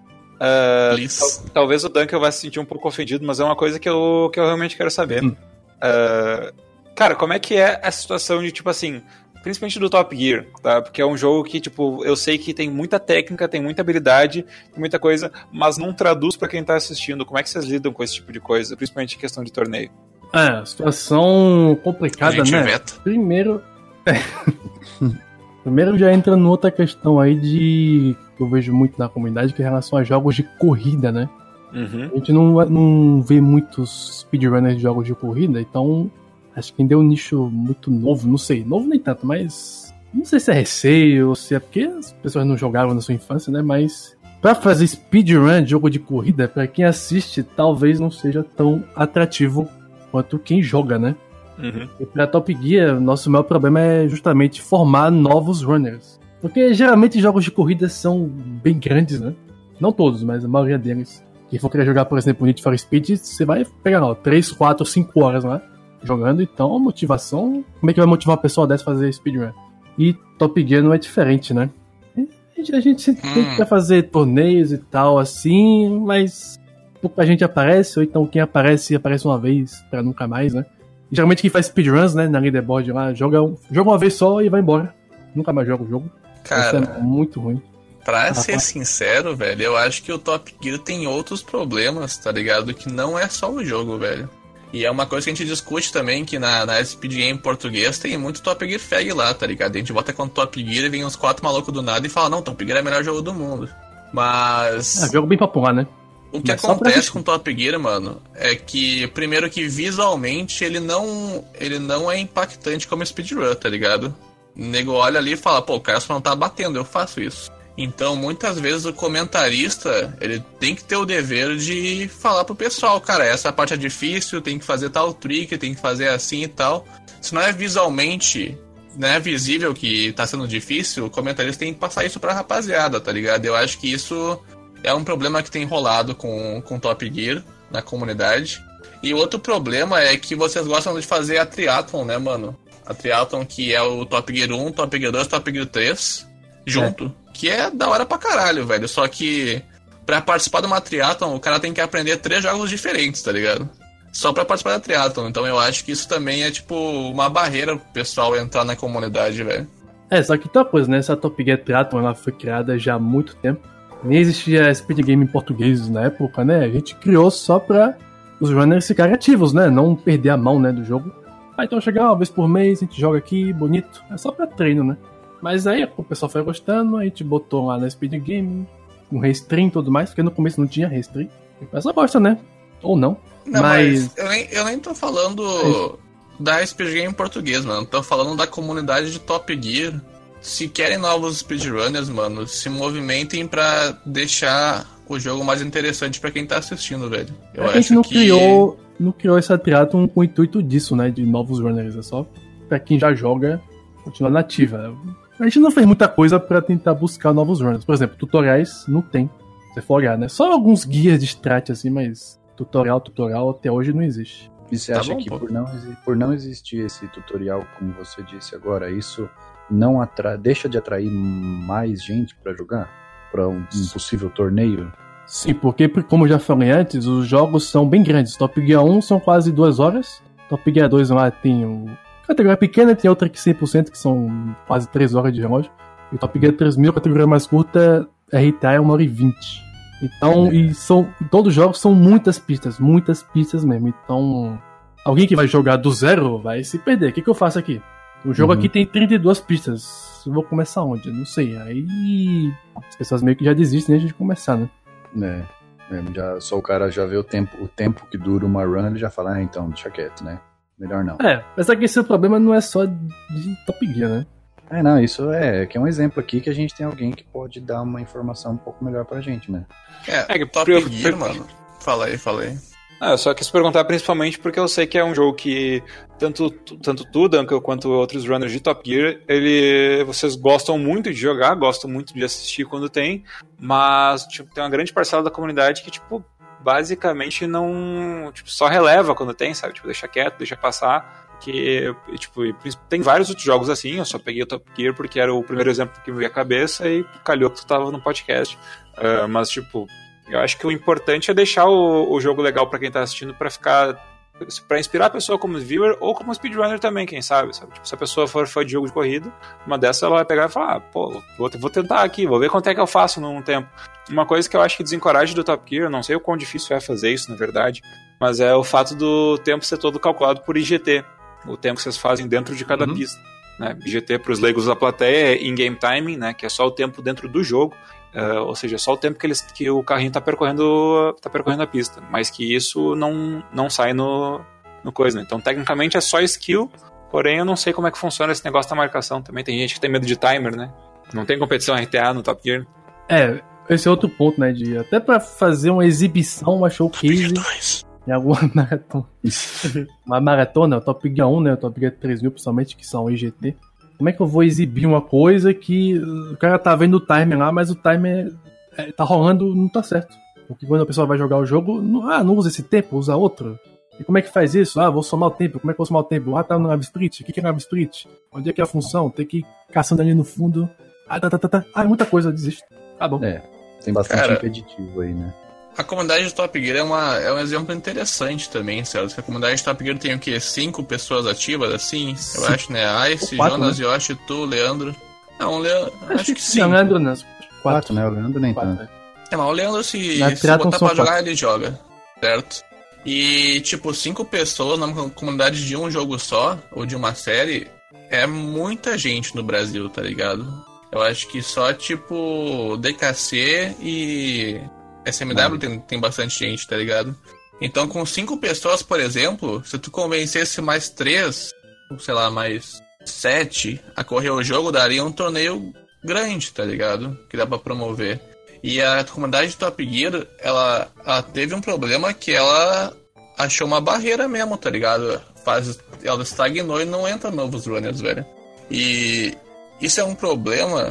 Tal- talvez o Duncan vai se sentir um pouco ofendido, mas é uma coisa que eu, que eu realmente quero saber. Hum. Ah, cara, como é que é a situação de, tipo assim, principalmente do Top Gear, tá? Porque é um jogo que, tipo, eu sei que tem muita técnica, tem muita habilidade, tem muita coisa, mas não traduz pra quem tá assistindo. Como é que vocês lidam com esse tipo de coisa, principalmente em questão de torneio? É, situação complicada, né? veta. Primeiro. Primeiro já entra numa outra questão aí de. Que eu vejo muito na comunidade, que é em relação a jogos de corrida, né? Uhum. A gente não, não vê muitos speedrunners de jogos de corrida, então acho que ainda é um nicho muito novo, não sei, novo nem tanto, mas não sei se é receio ou se é porque as pessoas não jogaram na sua infância, né? Mas pra fazer speedrun de jogo de corrida, pra quem assiste, talvez não seja tão atrativo quanto quem joga, né? Uhum. E pra Top Gear, nosso maior problema é justamente formar novos runners. Porque geralmente jogos de corrida são bem grandes, né? Não todos, mas a maioria deles. Quem for querer jogar, por exemplo, Need for Speed, você vai pegar, ó, 3, 4, 5 horas lá jogando. Então, a motivação. Como é que vai motivar uma pessoa dessa a fazer speedrun? E Top Gear não é diferente, né? A gente, a sempre Hum. tenta fazer torneios e tal, assim, mas pouca gente aparece, ou então quem aparece, aparece uma vez pra nunca mais, né? Geralmente quem faz speedruns, né, na leaderboard lá, joga, um- joga uma vez só e vai embora. Nunca mais joga o jogo. Cara, Isso é muito ruim. Pra ser sincero, velho, eu acho que o Top Gear tem outros problemas, tá ligado? Que não é só o jogo, velho. E é uma coisa que a gente discute também, que na, na Speed Game português tem muito Top Gear Fag lá, tá ligado? A gente bota contra Top Gear e vem uns quatro malucos do nada e fala, não, Top Gear é o melhor jogo do mundo. Mas... É, jogo bem popular, né? O que Mas pra acontece com Top Gear, mano, é que, primeiro que visualmente ele não, ele não é impactante como speedrun, tá ligado? O nego olha ali e fala, pô, o cara só não tá batendo, eu faço isso. Então, muitas vezes o comentarista, ele tem que ter o dever de falar pro pessoal, cara, essa parte é difícil, tem que fazer tal trick, tem que fazer assim e tal. Se não é visualmente, não é visível que tá sendo difícil, o comentarista tem que passar isso pra rapaziada, tá ligado? Eu acho que isso é um problema que tem rolado com, com Top Gear na comunidade. E outro problema é que vocês gostam de fazer a triathlon, né, mano? A triathlon que é o Top Gear 1, Top Gear 2, Top Gear 3 junto. Que é da hora pra caralho, velho. Só que pra participar de uma triathlon, o cara tem que aprender três jogos diferentes, tá ligado? Só pra participar da triathlon. Então eu acho que isso também é, tipo, uma barreira pro pessoal entrar na comunidade, velho. É, só que tem uma coisa, né? Essa Top Gear Triathlon ela foi criada já há muito tempo. Nem existia Speed Game em português na época, né? A gente criou só pra os runners ficarem ativos, né? Não perder a mão, né, do jogo. Ah, então chegar uma vez por mês, a gente joga aqui, bonito. É só pra treino, né? Mas aí o pessoal foi gostando, a gente botou lá na Speed Game, com restream e tudo mais, porque no começo não tinha restream. O pessoal gosta, né? Ou não. Não, Mas- mas, eu, nem, eu nem tô falando da Speed Game em português, mano. Tô falando da comunidade de Top Gear. Se querem novos speedrunners, mano, se movimentem pra deixar o jogo mais interessante pra quem tá assistindo, velho. Eu a gente acho não que... criou, não criou essa triathlon com o intuito disso, né? De novos runners. É só pra quem já joga continuar nativa. A gente não fez muita coisa pra tentar buscar novos runners. Por exemplo, tutoriais não tem. Se você for olhar, né? Só alguns guias de strat assim, mas tutorial, tutorial até hoje não existe. E você Tá acha bom, que pô. por não, por não existir esse tutorial, como você disse agora, isso não atra deixa de atrair mais gente pra jogar? Pra um, um possível torneio? Sim, porque, como eu já falei antes, os jogos são bem grandes. Top Gear 1 são quase duas horas. Top Gear 2 lá tem o... categoria pequena, tem outra que 100%, que são quase 3 horas de relógio. E o Top Gear 3000, categoria mais curta, RTA é 1 hora e 20. Então, É. e são, todos os jogos são muitas pistas, muitas pistas mesmo. Então, alguém que vai jogar do zero vai se perder. O que, que eu faço aqui? O jogo Uhum. aqui tem 32 pistas. Eu vou começar onde? Não sei. Aí as pessoas meio que já desistem antes de começar, né? É, é, já, só o cara já vê o tempo, o tempo que dura uma run, ele já fala, ah, então, deixa quieto, né? Melhor não. É, apesar que esse problema não é só de Top Gear, né? É, não, isso é, que é um exemplo aqui que a gente tem alguém que pode dar uma informação um pouco melhor pra gente, né? É, É que Top Gear, mano. Fala aí, fala aí. Ah, eu só quis perguntar principalmente porque eu sei que é um jogo que tanto, tanto tu, Duncan, quanto outros runners de Top Gear, ele, vocês gostam muito de jogar, gostam muito de assistir quando tem, mas tipo, tem uma grande parcela da comunidade que, tipo, basicamente não. Tipo, só releva quando tem, sabe? Tipo, deixa quieto, deixa passar. que, tipo, tem vários outros jogos assim, eu só peguei o Top Gear porque era o primeiro exemplo que me veio à cabeça e calhou que tu tava no podcast. Uh, mas, tipo, eu acho que o importante é deixar o, o jogo legal para quem tá assistindo para ficar para inspirar a pessoa como viewer ou como speedrunner também, quem sabe, sabe? Tipo, se a pessoa for fã de jogo de corrida, uma dessa ela vai pegar e falar, ah, pô, vou, vou tentar aqui, vou ver quanto é que eu faço num tempo. Uma coisa que eu acho que desencoraja do Top Gear, não sei o quão difícil é fazer isso, na verdade, mas é o fato do tempo ser todo calculado por IGT, o tempo que vocês fazem dentro de cada uhum. pista. Né? IGT para os leigos da plateia é in-game timing, né? que é só o tempo dentro do jogo, Uh, ou seja, só o tempo que, eles, que o carrinho está percorrendo, tá percorrendo a pista. Mas que isso não, não sai no, no coisa. Né? Então, tecnicamente é só skill, porém eu não sei como é que funciona esse negócio da marcação. Também tem gente que tem medo de timer, né? Não tem competição RTA no Top Gear. É, esse é outro ponto, né? De, até para fazer uma exibição, uma showcase. Em alguma maratona. uma maratona, o Top Gear 1, né? O Top Gear 3000, principalmente, que são IGT como é que eu vou exibir uma coisa que o cara tá vendo o timer lá, mas o timer é, tá rolando não tá certo. Porque quando a pessoa vai jogar o jogo, não, ah, não usa esse tempo, usa outro. E como é que faz isso? Ah, vou somar o tempo. Como é que eu vou somar o tempo? Ah, tá no Nav Split. O que é Nav Split? Onde é que é a função? Tem que ir caçando ali no fundo. Ah, tá, tá, tá, tá. Ah, muita coisa, desisto. Tá bom. É, tem bastante Cara, impeditivo aí, né? A comunidade de Top Gear é, uma, é um exemplo interessante também, certo? A comunidade de Top Gear tem o quê? Cinco pessoas ativas, assim? Eu acho, né? Ice, quatro, Jonas, né? Yoshi, tu, Leandro. Não, o Leandro. Acho que sim. Não, Leandro não. Quatro, quatro né? O Leandro nem quatro, tanto. É, mas o Leandro, se, se botar pra jogar, ele joga, certo? E, tipo, cinco pessoas numa comunidade de um jogo só, ou de uma série, é muita gente no Brasil, tá ligado? Eu acho que só, tipo, DKC e SMW tem, tem bastante gente, tá ligado? Então, com cinco pessoas, por exemplo, se tu convencesse mais três, sei lá, mais sete a correr o jogo, daria um torneio grande, tá ligado? Que dá pra promover. E a comunidade de Top Gear, ela, ela teve um problema que ela achou uma barreira mesmo, tá ligado? Faz, ela estagnou e não entra novos runners, velho. E isso é um problema,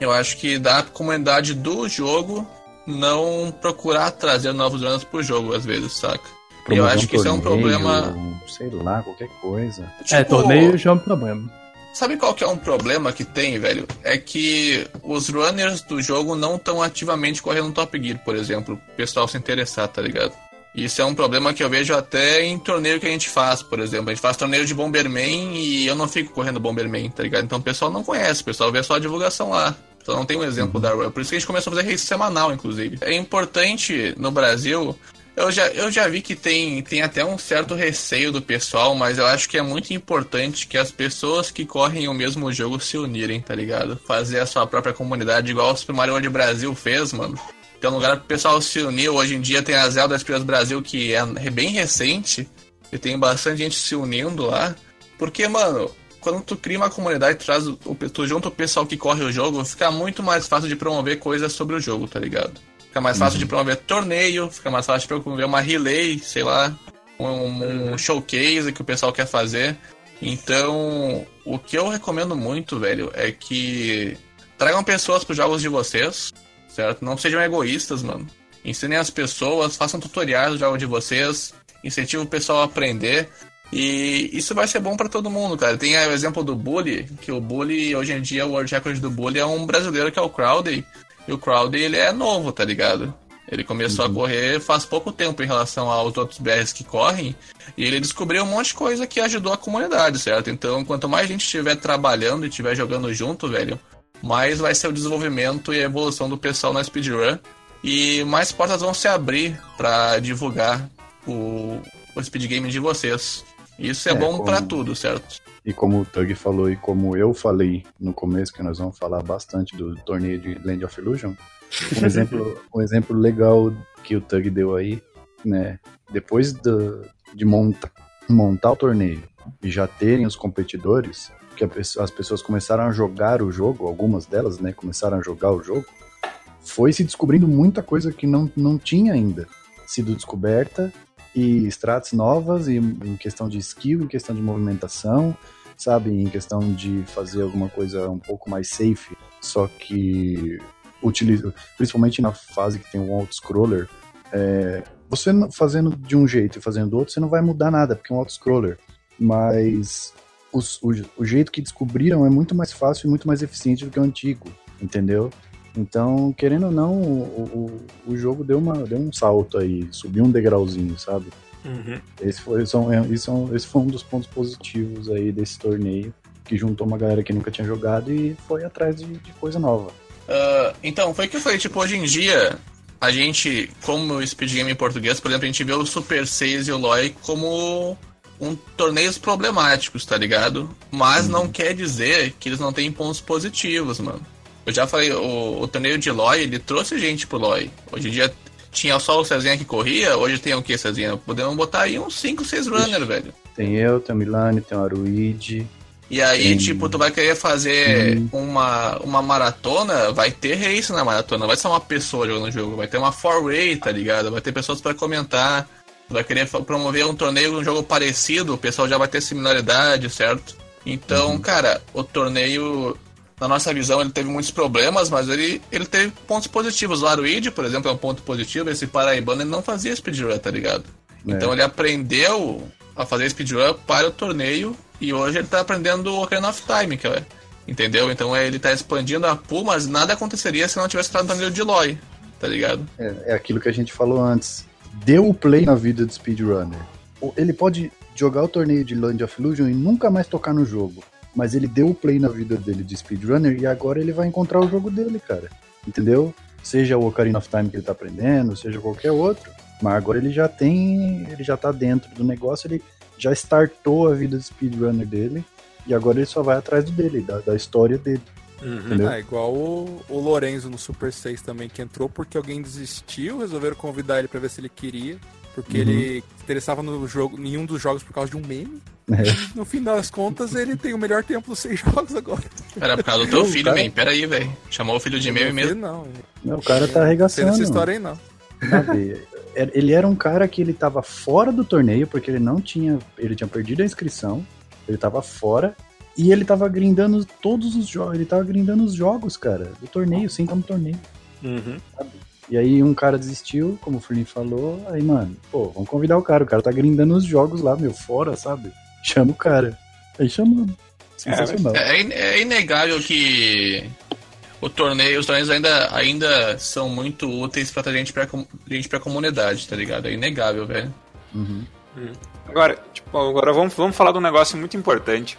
eu acho que da comunidade do jogo não procurar trazer novos runners pro jogo, às vezes, saca? eu acho que torneio, isso é um problema. Sei lá, qualquer coisa. Tipo, é, torneio já é um problema. Sabe qual que é um problema que tem, velho? É que os runners do jogo não estão ativamente correndo Top Gear, por exemplo. O pessoal se interessar, tá ligado? Isso é um problema que eu vejo até em torneio que a gente faz, por exemplo. A gente faz torneio de Bomberman e eu não fico correndo Bomberman, tá ligado? Então o pessoal não conhece, o pessoal vê só a divulgação lá. Então não tem um exemplo uhum. da Royal. Por isso que a gente começou a fazer race semanal, inclusive. É importante no Brasil. Eu já, eu já vi que tem, tem até um certo receio do pessoal, mas eu acho que é muito importante que as pessoas que correm o mesmo jogo se unirem, tá ligado? Fazer a sua própria comunidade, igual o Super Mario World Brasil fez, mano. Tem um lugar pro pessoal se unir. Hoje em dia tem a Zelda Express Brasil, que é bem recente, e tem bastante gente se unindo lá. Porque, mano, quando tu cria uma comunidade, traz o, tu junta o pessoal que corre o jogo, fica muito mais fácil de promover coisas sobre o jogo, tá ligado? Fica mais fácil uhum. de promover torneio, fica mais fácil de promover uma relay, sei lá, um, um showcase que o pessoal quer fazer. Então, o que eu recomendo muito, velho, é que tragam pessoas pros jogos de vocês, certo? Não sejam egoístas, mano. Ensinem as pessoas, façam tutoriais do jogo de vocês, incentivem o pessoal a aprender. E isso vai ser bom para todo mundo, cara. Tem o exemplo do Bully, que o Bully, hoje em dia, o World Record do Bully é um brasileiro que é o Crowley. E o Crowley, ele é novo, tá ligado? Ele começou uhum. a correr faz pouco tempo em relação aos outros BRs que correm. E ele descobriu um monte de coisa que ajudou a comunidade, certo? Então, quanto mais gente estiver trabalhando e estiver jogando junto, velho, mais vai ser o desenvolvimento e a evolução do pessoal na speedrun. E mais portas vão se abrir para divulgar o, o speed game de vocês. Isso é, é bom como... para tudo, certo? E como o Tug falou e como eu falei no começo, que nós vamos falar bastante do torneio de Land of Illusion, um exemplo, um exemplo legal que o Tug deu aí, né? Depois do, de monta, montar o torneio e já terem os competidores, que as pessoas começaram a jogar o jogo, algumas delas, né, começaram a jogar o jogo, foi se descobrindo muita coisa que não, não tinha ainda sido descoberta e strats novas e em questão de skill, em questão de movimentação, sabe, em questão de fazer alguma coisa um pouco mais safe, só que utiliza, principalmente na fase que tem um auto-scroller, é, você fazendo de um jeito e fazendo do outro, você não vai mudar nada, porque é um auto-scroller. mas o, o jeito que descobriram é muito mais fácil e muito mais eficiente do que o antigo, entendeu? Então, querendo ou não, o, o, o jogo deu, uma, deu um salto aí, subiu um degrauzinho, sabe? Uhum. Esse foi, são, é, isso é um- esse foi um dos pontos positivos aí desse torneio, que juntou uma galera que nunca tinha jogado e foi atrás de, de coisa nova. Ah, então, foi o que eu falei, tipo, hoje em dia, a gente, como o Speed Game em português, por exemplo, a gente vê o Super 6 e o LoL como um torneios problemáticos, tá ligado? Mas não quer dizer que eles não têm pontos positivos, mano. Eu já falei, o, o torneio de LoL, ele trouxe gente pro LoL. Hoje em dia tinha só o Cezinha que corria, hoje tem o que, Cezinha? Podemos botar aí uns 5, 6 runners, velho. Tem eu, tem o Milani, tem o Aruide, E aí, Sim. tipo, tu vai querer fazer Sim. uma, uma maratona, vai ter race na maratona, não vai ser uma pessoa jogando o jogo, vai ter uma four-way, tá ligado? Vai ter pessoas pra comentar, tu vai querer promover um torneio, um jogo parecido, o pessoal já vai ter similaridade, certo? Então, Uhum. cara, o torneio, na nossa visão, ele teve muitos problemas, mas ele, ele teve pontos positivos. O Aruid, por exemplo, é um ponto positivo, esse paraibano, ele não fazia speedrun, tá ligado? É. Então ele aprendeu a fazer speedrun para o torneio e hoje ele tá aprendendo o Ocarina of Time, que é, entendeu? Então é, ele tá expandindo a pool, mas nada aconteceria se não tivesse estado no torneio de Loi, tá ligado? É, é aquilo que a gente falou antes. Deu o play na vida do speedrunner. Ele pode jogar o torneio de Land of Illusion e nunca mais tocar no jogo. Mas ele deu o play na vida dele de speedrunner e agora ele vai encontrar o jogo dele, cara. Entendeu? Seja o Ocarina of Time que ele tá aprendendo, seja qualquer outro. Mas agora ele já tem. Ele já tá dentro do negócio, ele já startou a vida de speedrunner dele. E agora ele só vai atrás do dele, da, da história dele. Uhum. Ah, igual o, o Lorenzo no Super 6 também, que entrou porque alguém desistiu, resolveram convidar ele pra ver se ele queria. Porque Uhum. ele se interessava no jogo, em um dos jogos por causa de um meme. É. No fim das contas, ele tem o melhor tempo dos seis jogos agora. Era por causa do teu Não, filho, cara. man. Pera aí, velho. Chamou o filho de meme mesmo. Não, Não, o cara tá não arregaçando. dessa história aí não. Sabe? É- Ele era um cara que ele tava fora do torneio, porque ele não tinha. Ele tinha perdido a inscrição, ele tava fora, e ele tava grindando todos os jogos. Ele tava grindando os jogos, cara, do torneio, sem estar no torneio. Uhum. E aí um cara desistiu, como o Fernando falou, aí, mano, pô, vamos convidar o cara. O cara tá grindando os jogos lá, meu, fora, sabe? Chama o cara. Aí chamando. Sensacional. É, in- é inegável que o torneio, os torneios ainda, ainda são muito úteis pra gente pra, gente pra comunidade, tá ligado? É inegável, velho. Uhum. Agora, tipo, agora vamos, vamos falar de um negócio muito importante,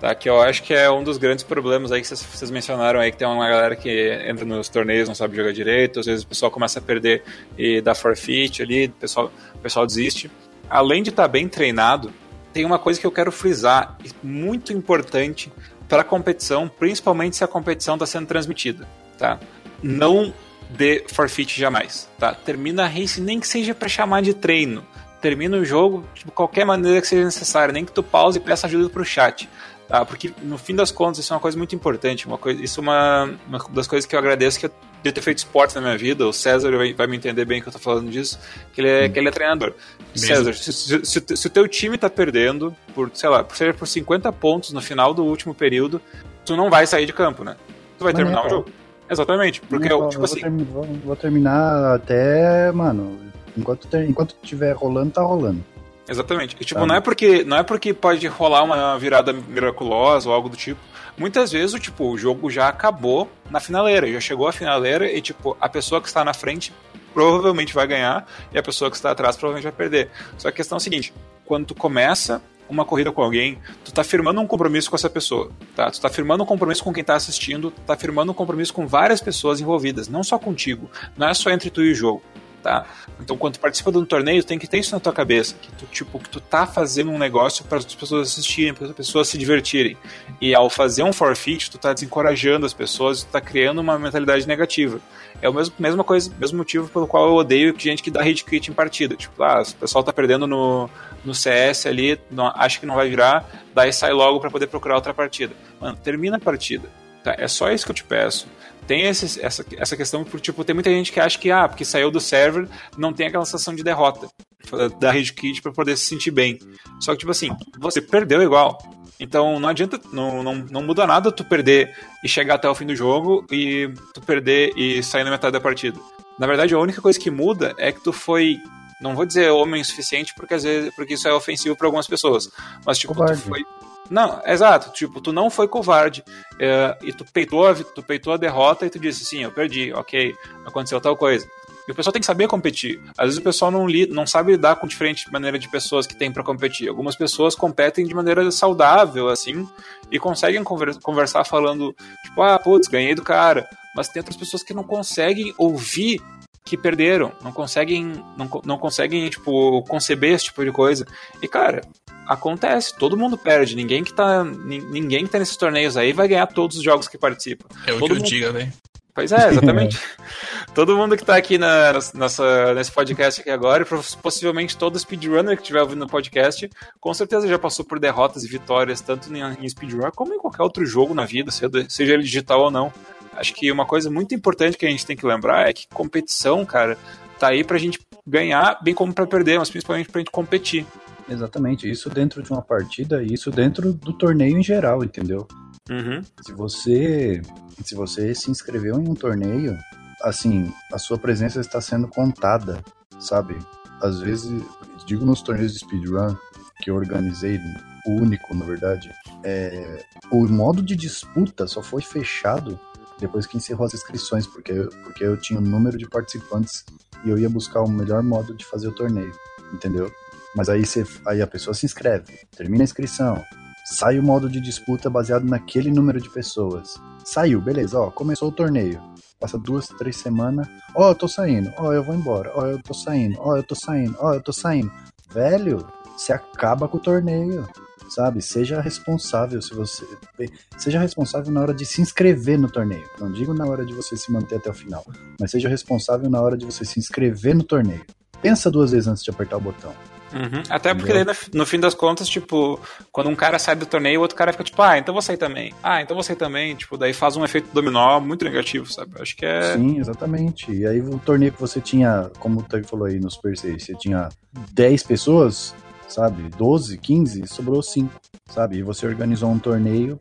tá? Que eu acho que é um dos grandes problemas aí que vocês, vocês mencionaram aí, que tem uma galera que entra nos torneios, não sabe jogar direito, às vezes o pessoal começa a perder e dá forfeit ali, o pessoal, o pessoal desiste. Além de estar bem treinado, tem uma coisa que eu quero frisar, muito importante para a competição, principalmente se a competição está sendo transmitida, tá? Não dê forfeit jamais, tá? Termina a race nem que seja para chamar de treino. Termina o jogo de qualquer maneira que seja necessária, nem que tu pause e peça ajuda pro chat, tá? Porque no fim das contas isso é uma coisa muito importante, uma coisa, isso é uma, uma das coisas que eu agradeço que eu de ter feito esporte na minha vida, o César vai, vai me entender bem que eu tô falando disso, que ele é, que ele é treinador. César, se, se, se, se o teu time tá perdendo por, sei lá, por, seja por 50 pontos no final do último período, tu não vai sair de campo, né? Tu vai Mas terminar a o jogo. Exatamente, porque Não, eu, tipo vou, assim, termi- vou- vou terminar até, mano, enquanto, ter, enquanto tiver rolando, tá rolando. Exatamente. E, tipo, Tá. não é porque não é porque pode rolar uma virada miraculosa ou algo do tipo. Muitas vezes o tipo, o jogo já acabou na finaleira, já chegou à finaleira e tipo, a pessoa que está na frente provavelmente vai ganhar e a pessoa que está atrás provavelmente vai perder. Só que a questão é a seguinte, quando tu começa uma corrida com alguém, tu tá firmando um compromisso com essa pessoa, tá? Tu tá firmando um compromisso com quem tá assistindo, tu tá firmando um compromisso com várias pessoas envolvidas, não só contigo. Não é só entre tu e o jogo tá? Então, quando tu participa de um torneio, tem que ter isso na tua cabeça, que tu, tipo, que tu tá fazendo um negócio para as pessoas assistirem, para as pessoas se divertirem. E ao fazer um forfeit, tu tá desencorajando as pessoas, tu tá criando uma mentalidade negativa. É o mesmo mesma coisa, mesmo motivo pelo qual eu odeio gente que dá hate quit em partida. Tipo, ah, o pessoal tá perdendo no, no CS ali, não, acha que não vai virar, daí sai logo para poder procurar outra partida. Mano, termina a partida. Tá? É só isso que eu te peço tem esse, essa, essa questão, por, tipo, tem muita gente que acha que, ah, porque saiu do server, não tem aquela sensação de derrota da Rage Kit para poder se sentir bem. Só que, tipo assim, você perdeu igual. Então não adianta, não, não, não muda nada tu perder e chegar até o fim do jogo e tu perder e sair na metade da partida. Na verdade, a única coisa que muda é que tu foi não vou dizer homem o suficiente porque às vezes porque isso é ofensivo para algumas pessoas, mas tipo, Covarde. tu foi não, exato, tipo, tu não foi covarde é, e tu peitou, a, tu peitou a derrota e tu disse, sim, eu perdi, ok, aconteceu tal coisa. E o pessoal tem que saber competir. Às vezes o pessoal não, li, não sabe lidar com diferente maneira de pessoas que tem para competir. Algumas pessoas competem de maneira saudável, assim, e conseguem conver- conversar falando, tipo, ah, putz, ganhei do cara. Mas tem outras pessoas que não conseguem ouvir que perderam, não conseguem, não, não conseguem, tipo, conceber esse tipo de coisa. E, cara, acontece, todo mundo perde. Ninguém que tá, nin- ninguém que tá nesses torneios aí vai ganhar todos os jogos que participa. É o Todo que eu mundo- diga, né? Pois é, exatamente. Todo mundo que tá aqui na, nessa, nesse podcast aqui agora, e poss- possivelmente todo speedrunner que estiver ouvindo o podcast, com certeza já passou por derrotas e vitórias, tanto em, em speedrun como em qualquer outro jogo na vida, seja, seja ele digital ou não. Acho que uma coisa muito importante que a gente tem que lembrar é que competição, cara, tá aí pra gente ganhar, bem como pra perder, mas principalmente pra gente competir. Exatamente, isso dentro de uma partida e isso dentro do torneio em geral, entendeu? Uhum. Se você se você se inscreveu em um torneio, assim, a sua presença está sendo contada, sabe? Às vezes, digo nos torneios de speedrun que eu organizei, o único, na verdade, é, o modo de disputa só foi fechado depois que encerrou as inscrições, porque, eu- porque eu tinha o número de participantes e eu ia buscar o melhor modo de fazer o torneio, entendeu? Mas aí, você, aí a pessoa se inscreve, termina a inscrição, sai o modo de disputa baseado naquele número de pessoas. Saiu, beleza, ó, começou o torneio. Passa duas, três semanas, ó, eu tô saindo, ó, eu vou embora, ó, eu tô saindo, ó, eu tô saindo, ó, eu tô saindo. Velho, você acaba com o torneio, sabe? Seja responsável se você. Seja responsável na hora de se inscrever no torneio. Não digo na hora de você se manter até o final, mas seja responsável na hora de você se inscrever no torneio. Pensa duas vezes antes de apertar o botão. Uhum. Até porque daí, no, fim das contas, tipo, quando um cara sai do torneio, o outro cara fica tipo, ah, então vou sair também. Ah, então vou sair também. Tipo, daí faz um efeito dominó muito negativo, sabe? Acho que é. Sim, exatamente. E aí o torneio que você tinha, como o Tug falou aí no Super 6, você tinha 10 pessoas, sabe? 12, 15, sobrou 5, sabe? E você organizou um torneio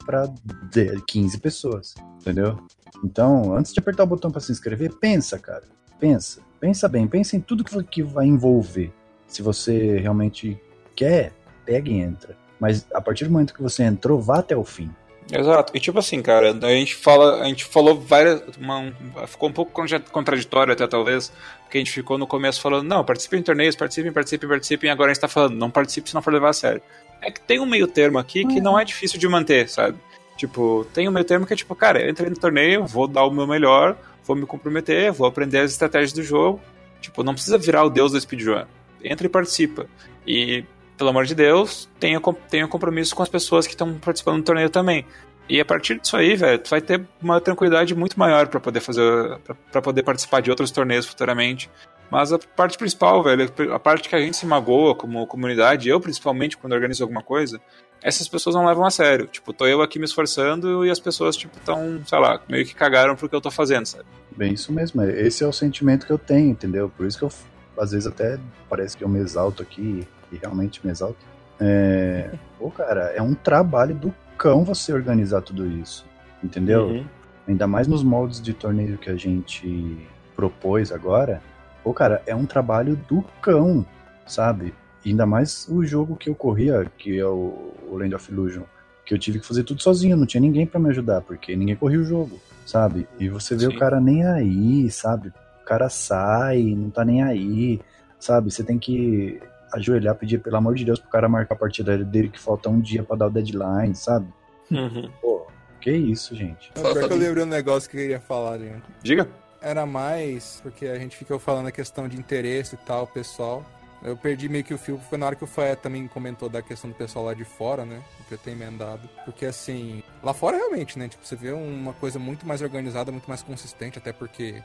10, 15 pessoas, entendeu? Então, antes de apertar o botão pra se inscrever, pensa, cara. Pensa. Pensa bem, pensa em tudo que vai envolver. Se você realmente quer, pega e entra. Mas a partir do momento que você entrou, vá até o fim. Exato. E tipo assim, cara, a gente fala, a gente falou várias, uma- ficou um pouco contra- contraditório até talvez, porque a gente ficou no começo falando, não, participem em torneios, participem, participem, participem, e agora a gente tá falando, não participe se não for levar a sério. É que tem um meio termo aqui que não é difícil de manter, sabe? Tipo, tem um meio termo que é tipo, cara, eu entrei no torneio, vou dar o meu melhor, vou me comprometer, vou aprender as estratégias do jogo. Tipo, não precisa virar o deus do speedrun. Entra e participa. E, pelo amor de Deus, tenha, tenha compromisso com as pessoas que estão participando do torneio também. E a partir disso aí, velho, tu vai ter uma tranquilidade muito maior pra poder fazer, pra poder participar de outros torneios futuramente. Mas a parte principal, velho, a parte que a gente se magoa como comunidade, eu principalmente quando organizo alguma coisa, essas pessoas não levam a sério. Tipo, tô eu aqui me esforçando e as pessoas, tipo, tão, sei lá, meio que cagaram pro que eu tô fazendo, sabe? Bem, isso mesmo. Esse é o sentimento que eu tenho, entendeu? Por isso que eu, às vezes, até parece que eu me exalto aqui, e realmente me exalto. É... Pô, cara, é um trabalho do cão você organizar tudo isso, entendeu? Uhum. Ainda mais nos moldes de torneio que a gente propôs agora. Pô, cara, é um trabalho do cão, sabe? Ainda mais o jogo que eu corria, que é o, Land of Illusion, que eu tive que fazer tudo sozinho, não tinha ninguém pra me ajudar, porque ninguém corria o jogo, sabe? E você vê Sim. o cara nem aí, sabe? O cara sai, não tá nem aí, sabe? Você tem que ajoelhar, pedir pelo amor de Deus pro cara marcar a partida dele que falta um dia pra dar o deadline, sabe? Uhum. Pô, que isso, gente. Pior que eu lembrei um negócio que eu queria falar, gente. Diga. Era mais porque a gente ficou falando a questão de interesse e tal, pessoal. Eu perdi meio que o fio, foi na hora que o Faé também comentou da questão do pessoal lá de fora, né? Que eu tenho emendado. Porque assim, lá fora realmente, né? Tipo, você vê uma coisa muito mais organizada, muito mais consistente, até porque.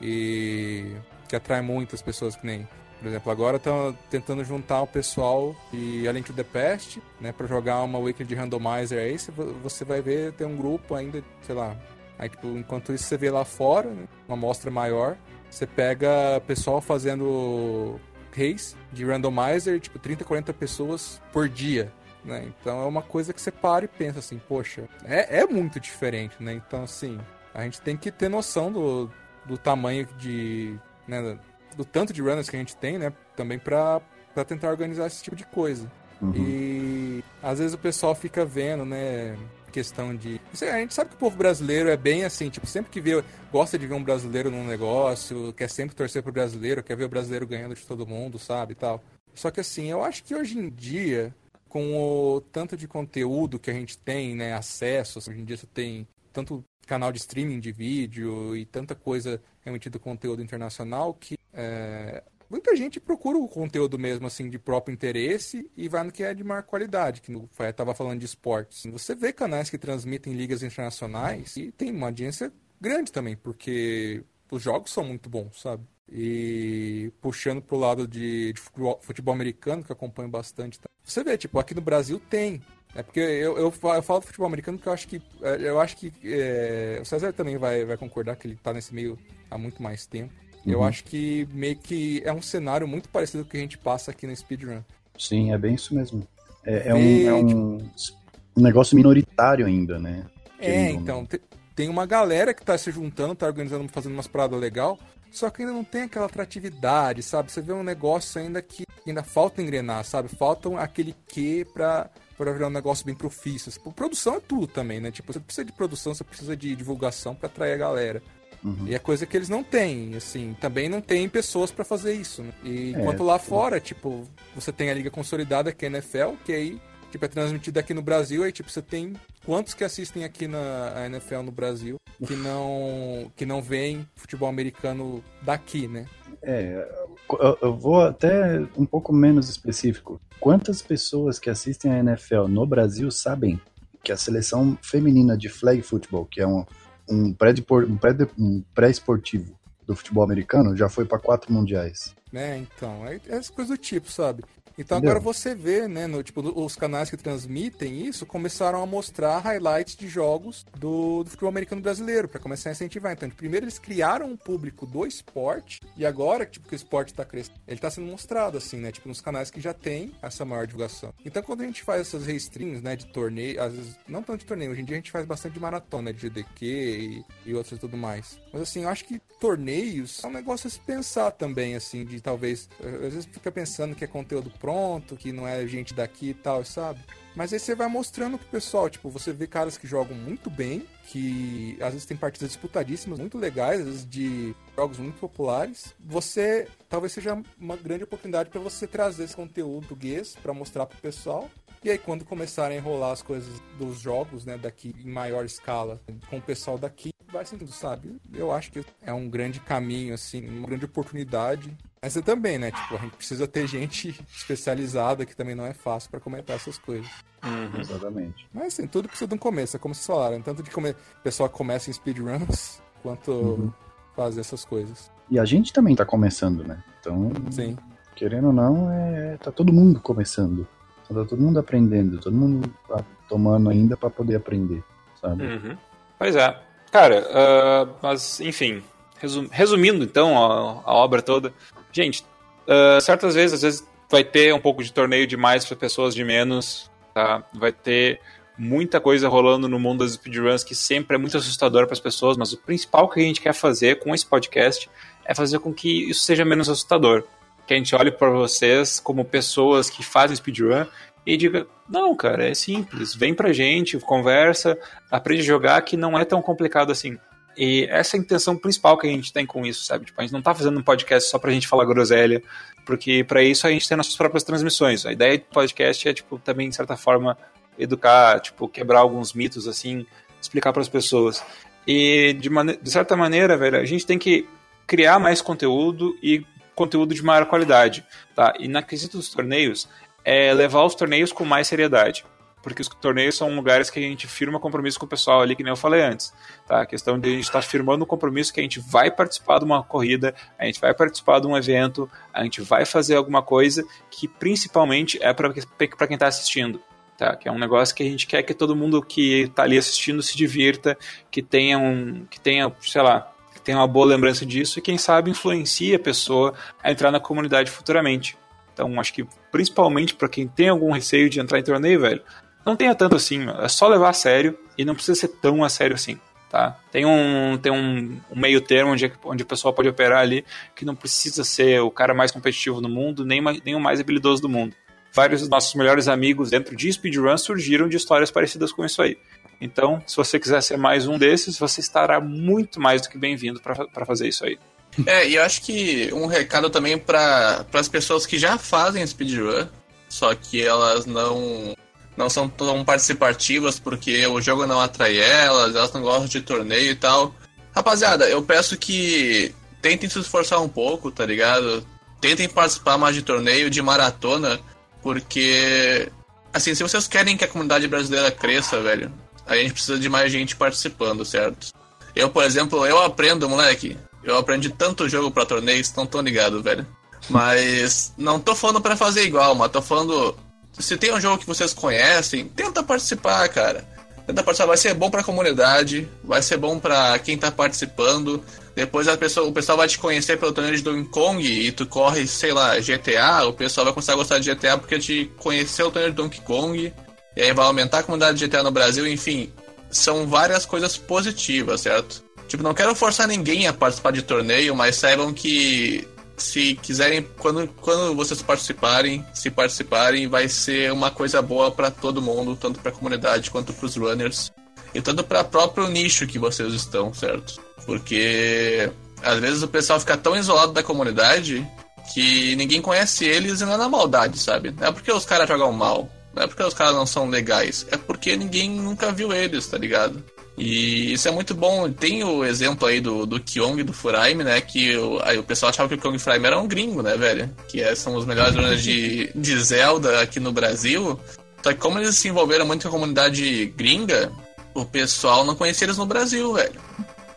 E. que atrai muitas pessoas que nem. Por exemplo, agora estão tentando juntar o pessoal e além do The Past, né, para jogar uma weekly de randomizer aí, você vai ver tem um grupo ainda, sei lá. Aí tipo, enquanto isso você vê lá fora, né, uma amostra maior, você pega pessoal fazendo race de randomizer, tipo 30, 40 pessoas por dia, né? Então é uma coisa que você para e pensa assim, poxa, é, é muito diferente, né? Então assim, a gente tem que ter noção do, do tamanho de, né, do tanto de runners que a gente tem, né? Também pra, pra tentar organizar esse tipo de coisa. Uhum. E às vezes o pessoal fica vendo, né? Questão de. A gente sabe que o povo brasileiro é bem assim, tipo, sempre que vê, gosta de ver um brasileiro num negócio, quer sempre torcer pro brasileiro, quer ver o brasileiro ganhando de todo mundo, sabe? e tal. Só que assim, eu acho que hoje em dia, com o tanto de conteúdo que a gente tem, né? Acesso, hoje em dia você tem tanto canal de streaming de vídeo e tanta coisa remetida conteúdo internacional que é, muita gente procura o conteúdo mesmo assim de próprio interesse e vai no que é de maior qualidade, que no Fé tava falando de esportes. Você vê canais que transmitem ligas internacionais e tem uma audiência grande também, porque os jogos são muito bons, sabe? E puxando pro lado de, de futebol, futebol americano, que acompanho bastante, tá? você vê, tipo, aqui no Brasil tem. É porque eu, eu, fa- eu falo do futebol americano porque eu acho que. é, Eu acho que. é, o César também vai, vai concordar que ele tá nesse meio há muito mais tempo. Eu Uhum. acho que meio que é um cenário muito parecido com o que a gente passa aqui no speedrun. Sim, é bem isso mesmo. É, é um, é um, um negócio minoritário ainda, né? É, então, te- tem uma galera que tá se juntando, tá organizando, fazendo umas paradas legal, só que ainda não tem aquela atratividade, sabe? Você vê um negócio ainda que ainda falta engrenar, sabe? Falta um- aquele quê pra, pra virar um negócio bem profício. Tipo, produção é tudo também, né? Tipo, você precisa de produção, você precisa de divulgação pra atrair a galera. Uhum. E é coisa que eles não têm, assim, também não tem pessoas pra fazer isso, né? E É, enquanto lá tipo- fora, tipo, você tem a liga consolidada, que é a NFL, que aí, tipo, é transmitida aqui no Brasil, aí, tipo, você tem quantos que assistem aqui na NFL no Brasil que não que não veem futebol americano daqui, né? É, eu- eu vou até um pouco menos específico. Quantas pessoas que assistem a NFL no Brasil sabem que a seleção feminina de flag football, que é um, um pré-depor- um pré- um pré-esportivo do futebol americano, já foi para quatro mundiais? Né? Então, é, é essa coisa do tipo, sabe? Então Entendeu? agora você vê, né, no, tipo, os canais que transmitem isso começaram a mostrar highlights de jogos do, do futebol americano brasileiro, pra começar a incentivar. Então, primeiro eles criaram um público do esporte, e agora, tipo, que o esporte tá crescendo, ele tá sendo mostrado, assim, né, tipo, nos canais que já tem essa maior divulgação. Então, quando a gente faz essas restreams, né, de torneio, às vezes, não tanto de torneio, hoje em dia a gente faz bastante de maratona, de GDQ e, e outros e tudo mais. Mas, assim, eu acho que torneios é um negócio a se pensar também, assim, de talvez, às vezes fica pensando que é conteúdo pronto, que não é gente daqui e tal, sabe? Mas aí você vai mostrando pro pessoal, tipo, você vê caras que jogam muito bem, que às vezes tem partidas disputadíssimas, muito legais, às vezes de jogos muito populares. Você talvez seja uma grande oportunidade para você trazer esse conteúdo português para mostrar pro pessoal. E aí quando começarem a enrolar as coisas dos jogos, né, daqui em maior escala, com o pessoal daqui, vai sentindo, sabe? Eu acho que é um grande caminho assim, uma grande oportunidade mas é também, né? Tipo, a gente precisa ter gente especializada, que também não é fácil pra comentar essas coisas. Uhum. Exatamente. Mas assim, tudo precisa de um começo, é como vocês falaram. Tanto de come... pessoal que começa em speedruns, quanto Uhum. fazer essas coisas. E a gente também tá começando, né? Então, Sim. querendo ou não, é, tá todo mundo começando. Tá todo mundo aprendendo, todo mundo tá tomando ainda para poder aprender, sabe? Uhum. Pois é. Cara, ah, mas enfim, resum- resumindo então a, a obra toda, gente, ah, certas vezes, às vezes vai ter um pouco de torneio demais para pessoas de menos, tá? Vai ter muita coisa rolando no mundo das speedruns que sempre é muito assustador para as pessoas, mas o principal que a gente quer fazer com esse podcast é fazer com que isso seja menos assustador. Que a gente olhe para vocês como pessoas que fazem speedrun e diga: não, cara, é simples, vem pra gente, conversa, aprende a jogar que não é tão complicado assim. E essa é a intenção principal que a gente tem com isso, sabe? Tipo, a gente não tá fazendo um podcast só pra gente falar groselha, porque para isso a gente tem nossas próprias transmissões. A ideia do podcast é, tipo, também, de certa forma, educar, tipo, quebrar alguns mitos, assim, explicar para as pessoas. E, de, mane de certa maneira, velho, a gente tem que criar mais conteúdo e conteúdo de maior qualidade, tá? E na quesito dos torneios, é levar os torneios com mais seriedade porque os torneios são lugares que a gente firma compromisso com o pessoal ali, que nem eu falei antes. Tá? A questão de a gente estar firmando um compromisso que a gente vai participar de uma corrida, a gente vai participar de um evento, a gente vai fazer alguma coisa que principalmente é para quem está assistindo. Tá? Que é um negócio que a gente quer que todo mundo que está ali assistindo se divirta, que tenha um. que tenha, sei lá, que tenha uma boa lembrança disso e quem sabe influencie a pessoa a entrar na comunidade futuramente. Então, acho que principalmente para quem tem algum receio de entrar em torneio, velho, não tenha tanto assim, é só levar a sério e não precisa ser tão a sério assim. Tá? Tem um, tem um, um meio termo onde, onde o pessoal pode operar ali que não precisa ser o cara mais competitivo no mundo, nem, nem o mais habilidoso do mundo. Vários dos nossos melhores amigos dentro de speedrun surgiram de histórias parecidas com isso aí. Então, se você quiser ser mais um desses, você estará muito mais do que bem-vindo para fazer isso aí. É, e eu acho que um recado também para as pessoas que já fazem speedrun, só que elas não não são tão participativas porque o jogo não atrai elas, elas não gostam de torneio e tal. Rapaziada, eu peço que tentem se esforçar um pouco, tá ligado? Tentem participar mais de torneio, de maratona, porque assim, se vocês querem que a comunidade brasileira cresça, velho, a gente precisa de mais gente participando, certo? Eu, por exemplo, eu aprendo, moleque. Eu aprendi tanto jogo pra torneios, não tô ligado, velho. Mas não tô falando para fazer igual, mas tô falando. Se tem um jogo que vocês conhecem, tenta participar, cara. Tenta participar, vai ser bom pra comunidade, vai ser bom pra quem tá participando. Depois a pessoa, o pessoal vai te conhecer pelo torneio de Donkey Kong e tu corre, sei lá, GTA, o pessoal vai começar a gostar de GTA porque te conheceu o torneio de Donkey Kong. E aí vai aumentar a comunidade de GTA no Brasil, enfim. São várias coisas positivas, certo? Tipo, não quero forçar ninguém a participar de torneio, mas saibam que se quiserem, quando, quando vocês participarem, se participarem, vai ser uma coisa boa para todo mundo, tanto para a comunidade quanto para os runners e tanto para o próprio nicho que vocês estão, certo? Porque às vezes o pessoal fica tão isolado da comunidade que ninguém conhece eles e não é na maldade, sabe? Não é porque os caras jogam mal, não é porque os caras não são legais, é porque ninguém nunca viu eles, tá ligado? E isso é muito bom. Tem o exemplo aí do, do Kyong e do Furaime, né? Que o, aí o pessoal achava que o Kyong e o Furaime eram um gringo, né, velho? Que é, são os melhores runners de, de Zelda aqui no Brasil. Só que como eles se envolveram muito com a comunidade gringa, o pessoal não conhecia eles no Brasil, velho.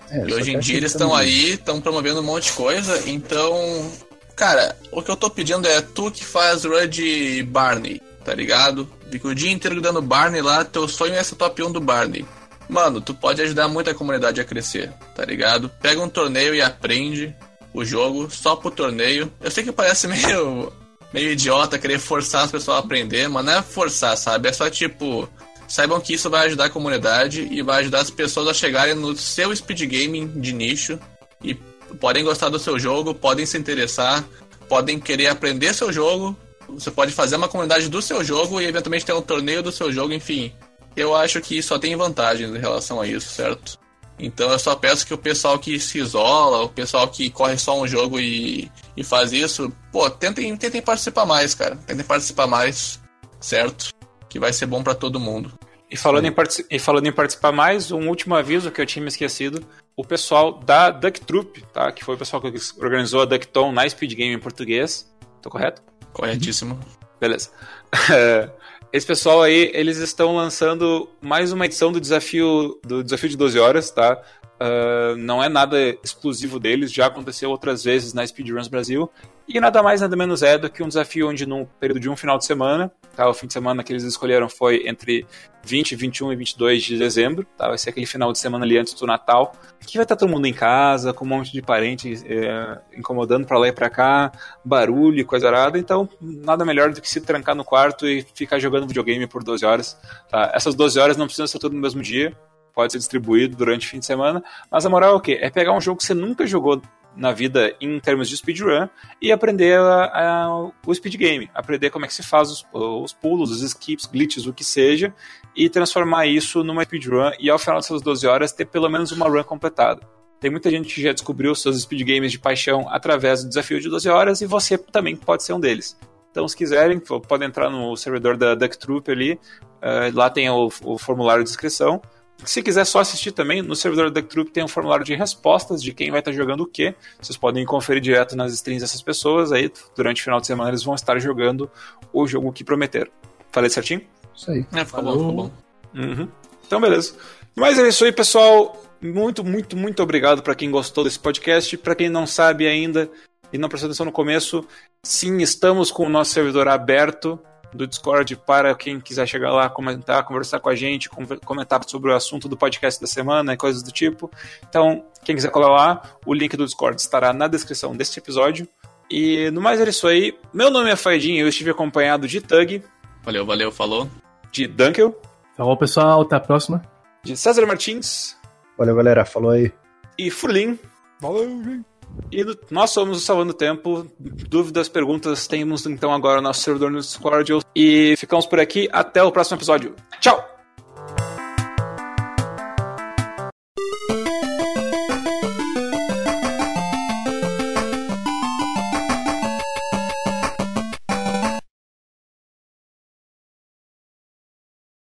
É, e hoje em dia eles estão aí, estão promovendo um monte de coisa, então. Cara, o que eu tô pedindo é tu que faz run de Barney, tá ligado? Fica o dia inteiro dando Barney lá, teu sonho é ser top 1 do Barney. Mano, tu pode ajudar muito a comunidade a crescer, tá ligado? Pega um torneio e aprende o jogo só pro torneio. Eu sei que parece meio, meio idiota querer forçar as pessoas a aprender, mas não é forçar, sabe? É só tipo. Saibam que isso vai ajudar a comunidade e vai ajudar as pessoas a chegarem no seu speed gaming de nicho e podem gostar do seu jogo, podem se interessar, podem querer aprender seu jogo. Você pode fazer uma comunidade do seu jogo e eventualmente ter um torneio do seu jogo, enfim eu acho que só tem vantagens em relação a isso, certo? Então eu só peço que o pessoal que se isola, o pessoal que corre só um jogo e, e faz isso, pô, tentem, tentem participar mais, cara. Tentem participar mais, certo? Que vai ser bom para todo mundo. E falando, em e falando em participar mais, um último aviso que eu tinha me esquecido. O pessoal da Duck Troop, tá? Que foi o pessoal que organizou a Duckton na Speed Game em português. Tô correto? Corretíssimo. Beleza. Esse pessoal aí, eles estão lançando mais uma edição do desafio do desafio de 12 horas, tá? Uh, não é nada exclusivo deles, já aconteceu outras vezes na Speedruns Brasil. E nada mais, nada menos é do que um desafio onde, num período de um final de semana, tá? o fim de semana que eles escolheram foi entre 20, 21 e 22 de dezembro, tá? vai ser aquele final de semana ali antes do Natal, que vai estar todo mundo em casa, com um monte de parentes é, incomodando para lá e para cá, barulho e coisa arada, então nada melhor do que se trancar no quarto e ficar jogando videogame por 12 horas. Tá? Essas 12 horas não precisam ser tudo no mesmo dia, pode ser distribuído durante o fim de semana, mas a moral é o quê? É pegar um jogo que você nunca jogou na vida em termos de speedrun e aprender a, a, o speed game, aprender como é que se faz os, os, pulos, os skips, glitches, o que seja, e transformar isso numa speedrun e ao final dessas 12 horas ter pelo menos uma run completada. Tem muita gente que já descobriu seus speed games de paixão através do desafio de 12 horas e você também pode ser um deles. Então, se quiserem, podem entrar no servidor da Duck Troop ali, uh, lá tem o, o formulário de inscrição se quiser só assistir também, no servidor da Troop tem um formulário de respostas de quem vai estar jogando o quê. Vocês podem conferir direto nas streams dessas pessoas. Aí, durante o final de semana, eles vão estar jogando o jogo que prometeram. Falei certinho? Isso aí. É, ficou bom, ficou bom. Uhum. Então, beleza. Mas é isso aí, pessoal. Muito, muito, muito obrigado para quem gostou desse podcast. Para quem não sabe ainda e não prestou atenção no começo, sim, estamos com o nosso servidor aberto do Discord para quem quiser chegar lá, comentar, conversar com a gente, comentar sobre o assunto do podcast da semana e coisas do tipo. Então, quem quiser colar lá, o link do Discord estará na descrição deste episódio. E no mais é isso aí. Meu nome é Faidinho, eu estive acompanhado de Tug. Valeu, valeu, falou. De Dunkel. Falou, pessoal, até a próxima. De César Martins. Valeu, galera. Falou aí. E Furlim. Valeu, gente. E nós somos o Salvando Tempo. Dúvidas, perguntas, temos então agora o nosso servidor no Discord. E ficamos por aqui. Até o próximo episódio. Tchau!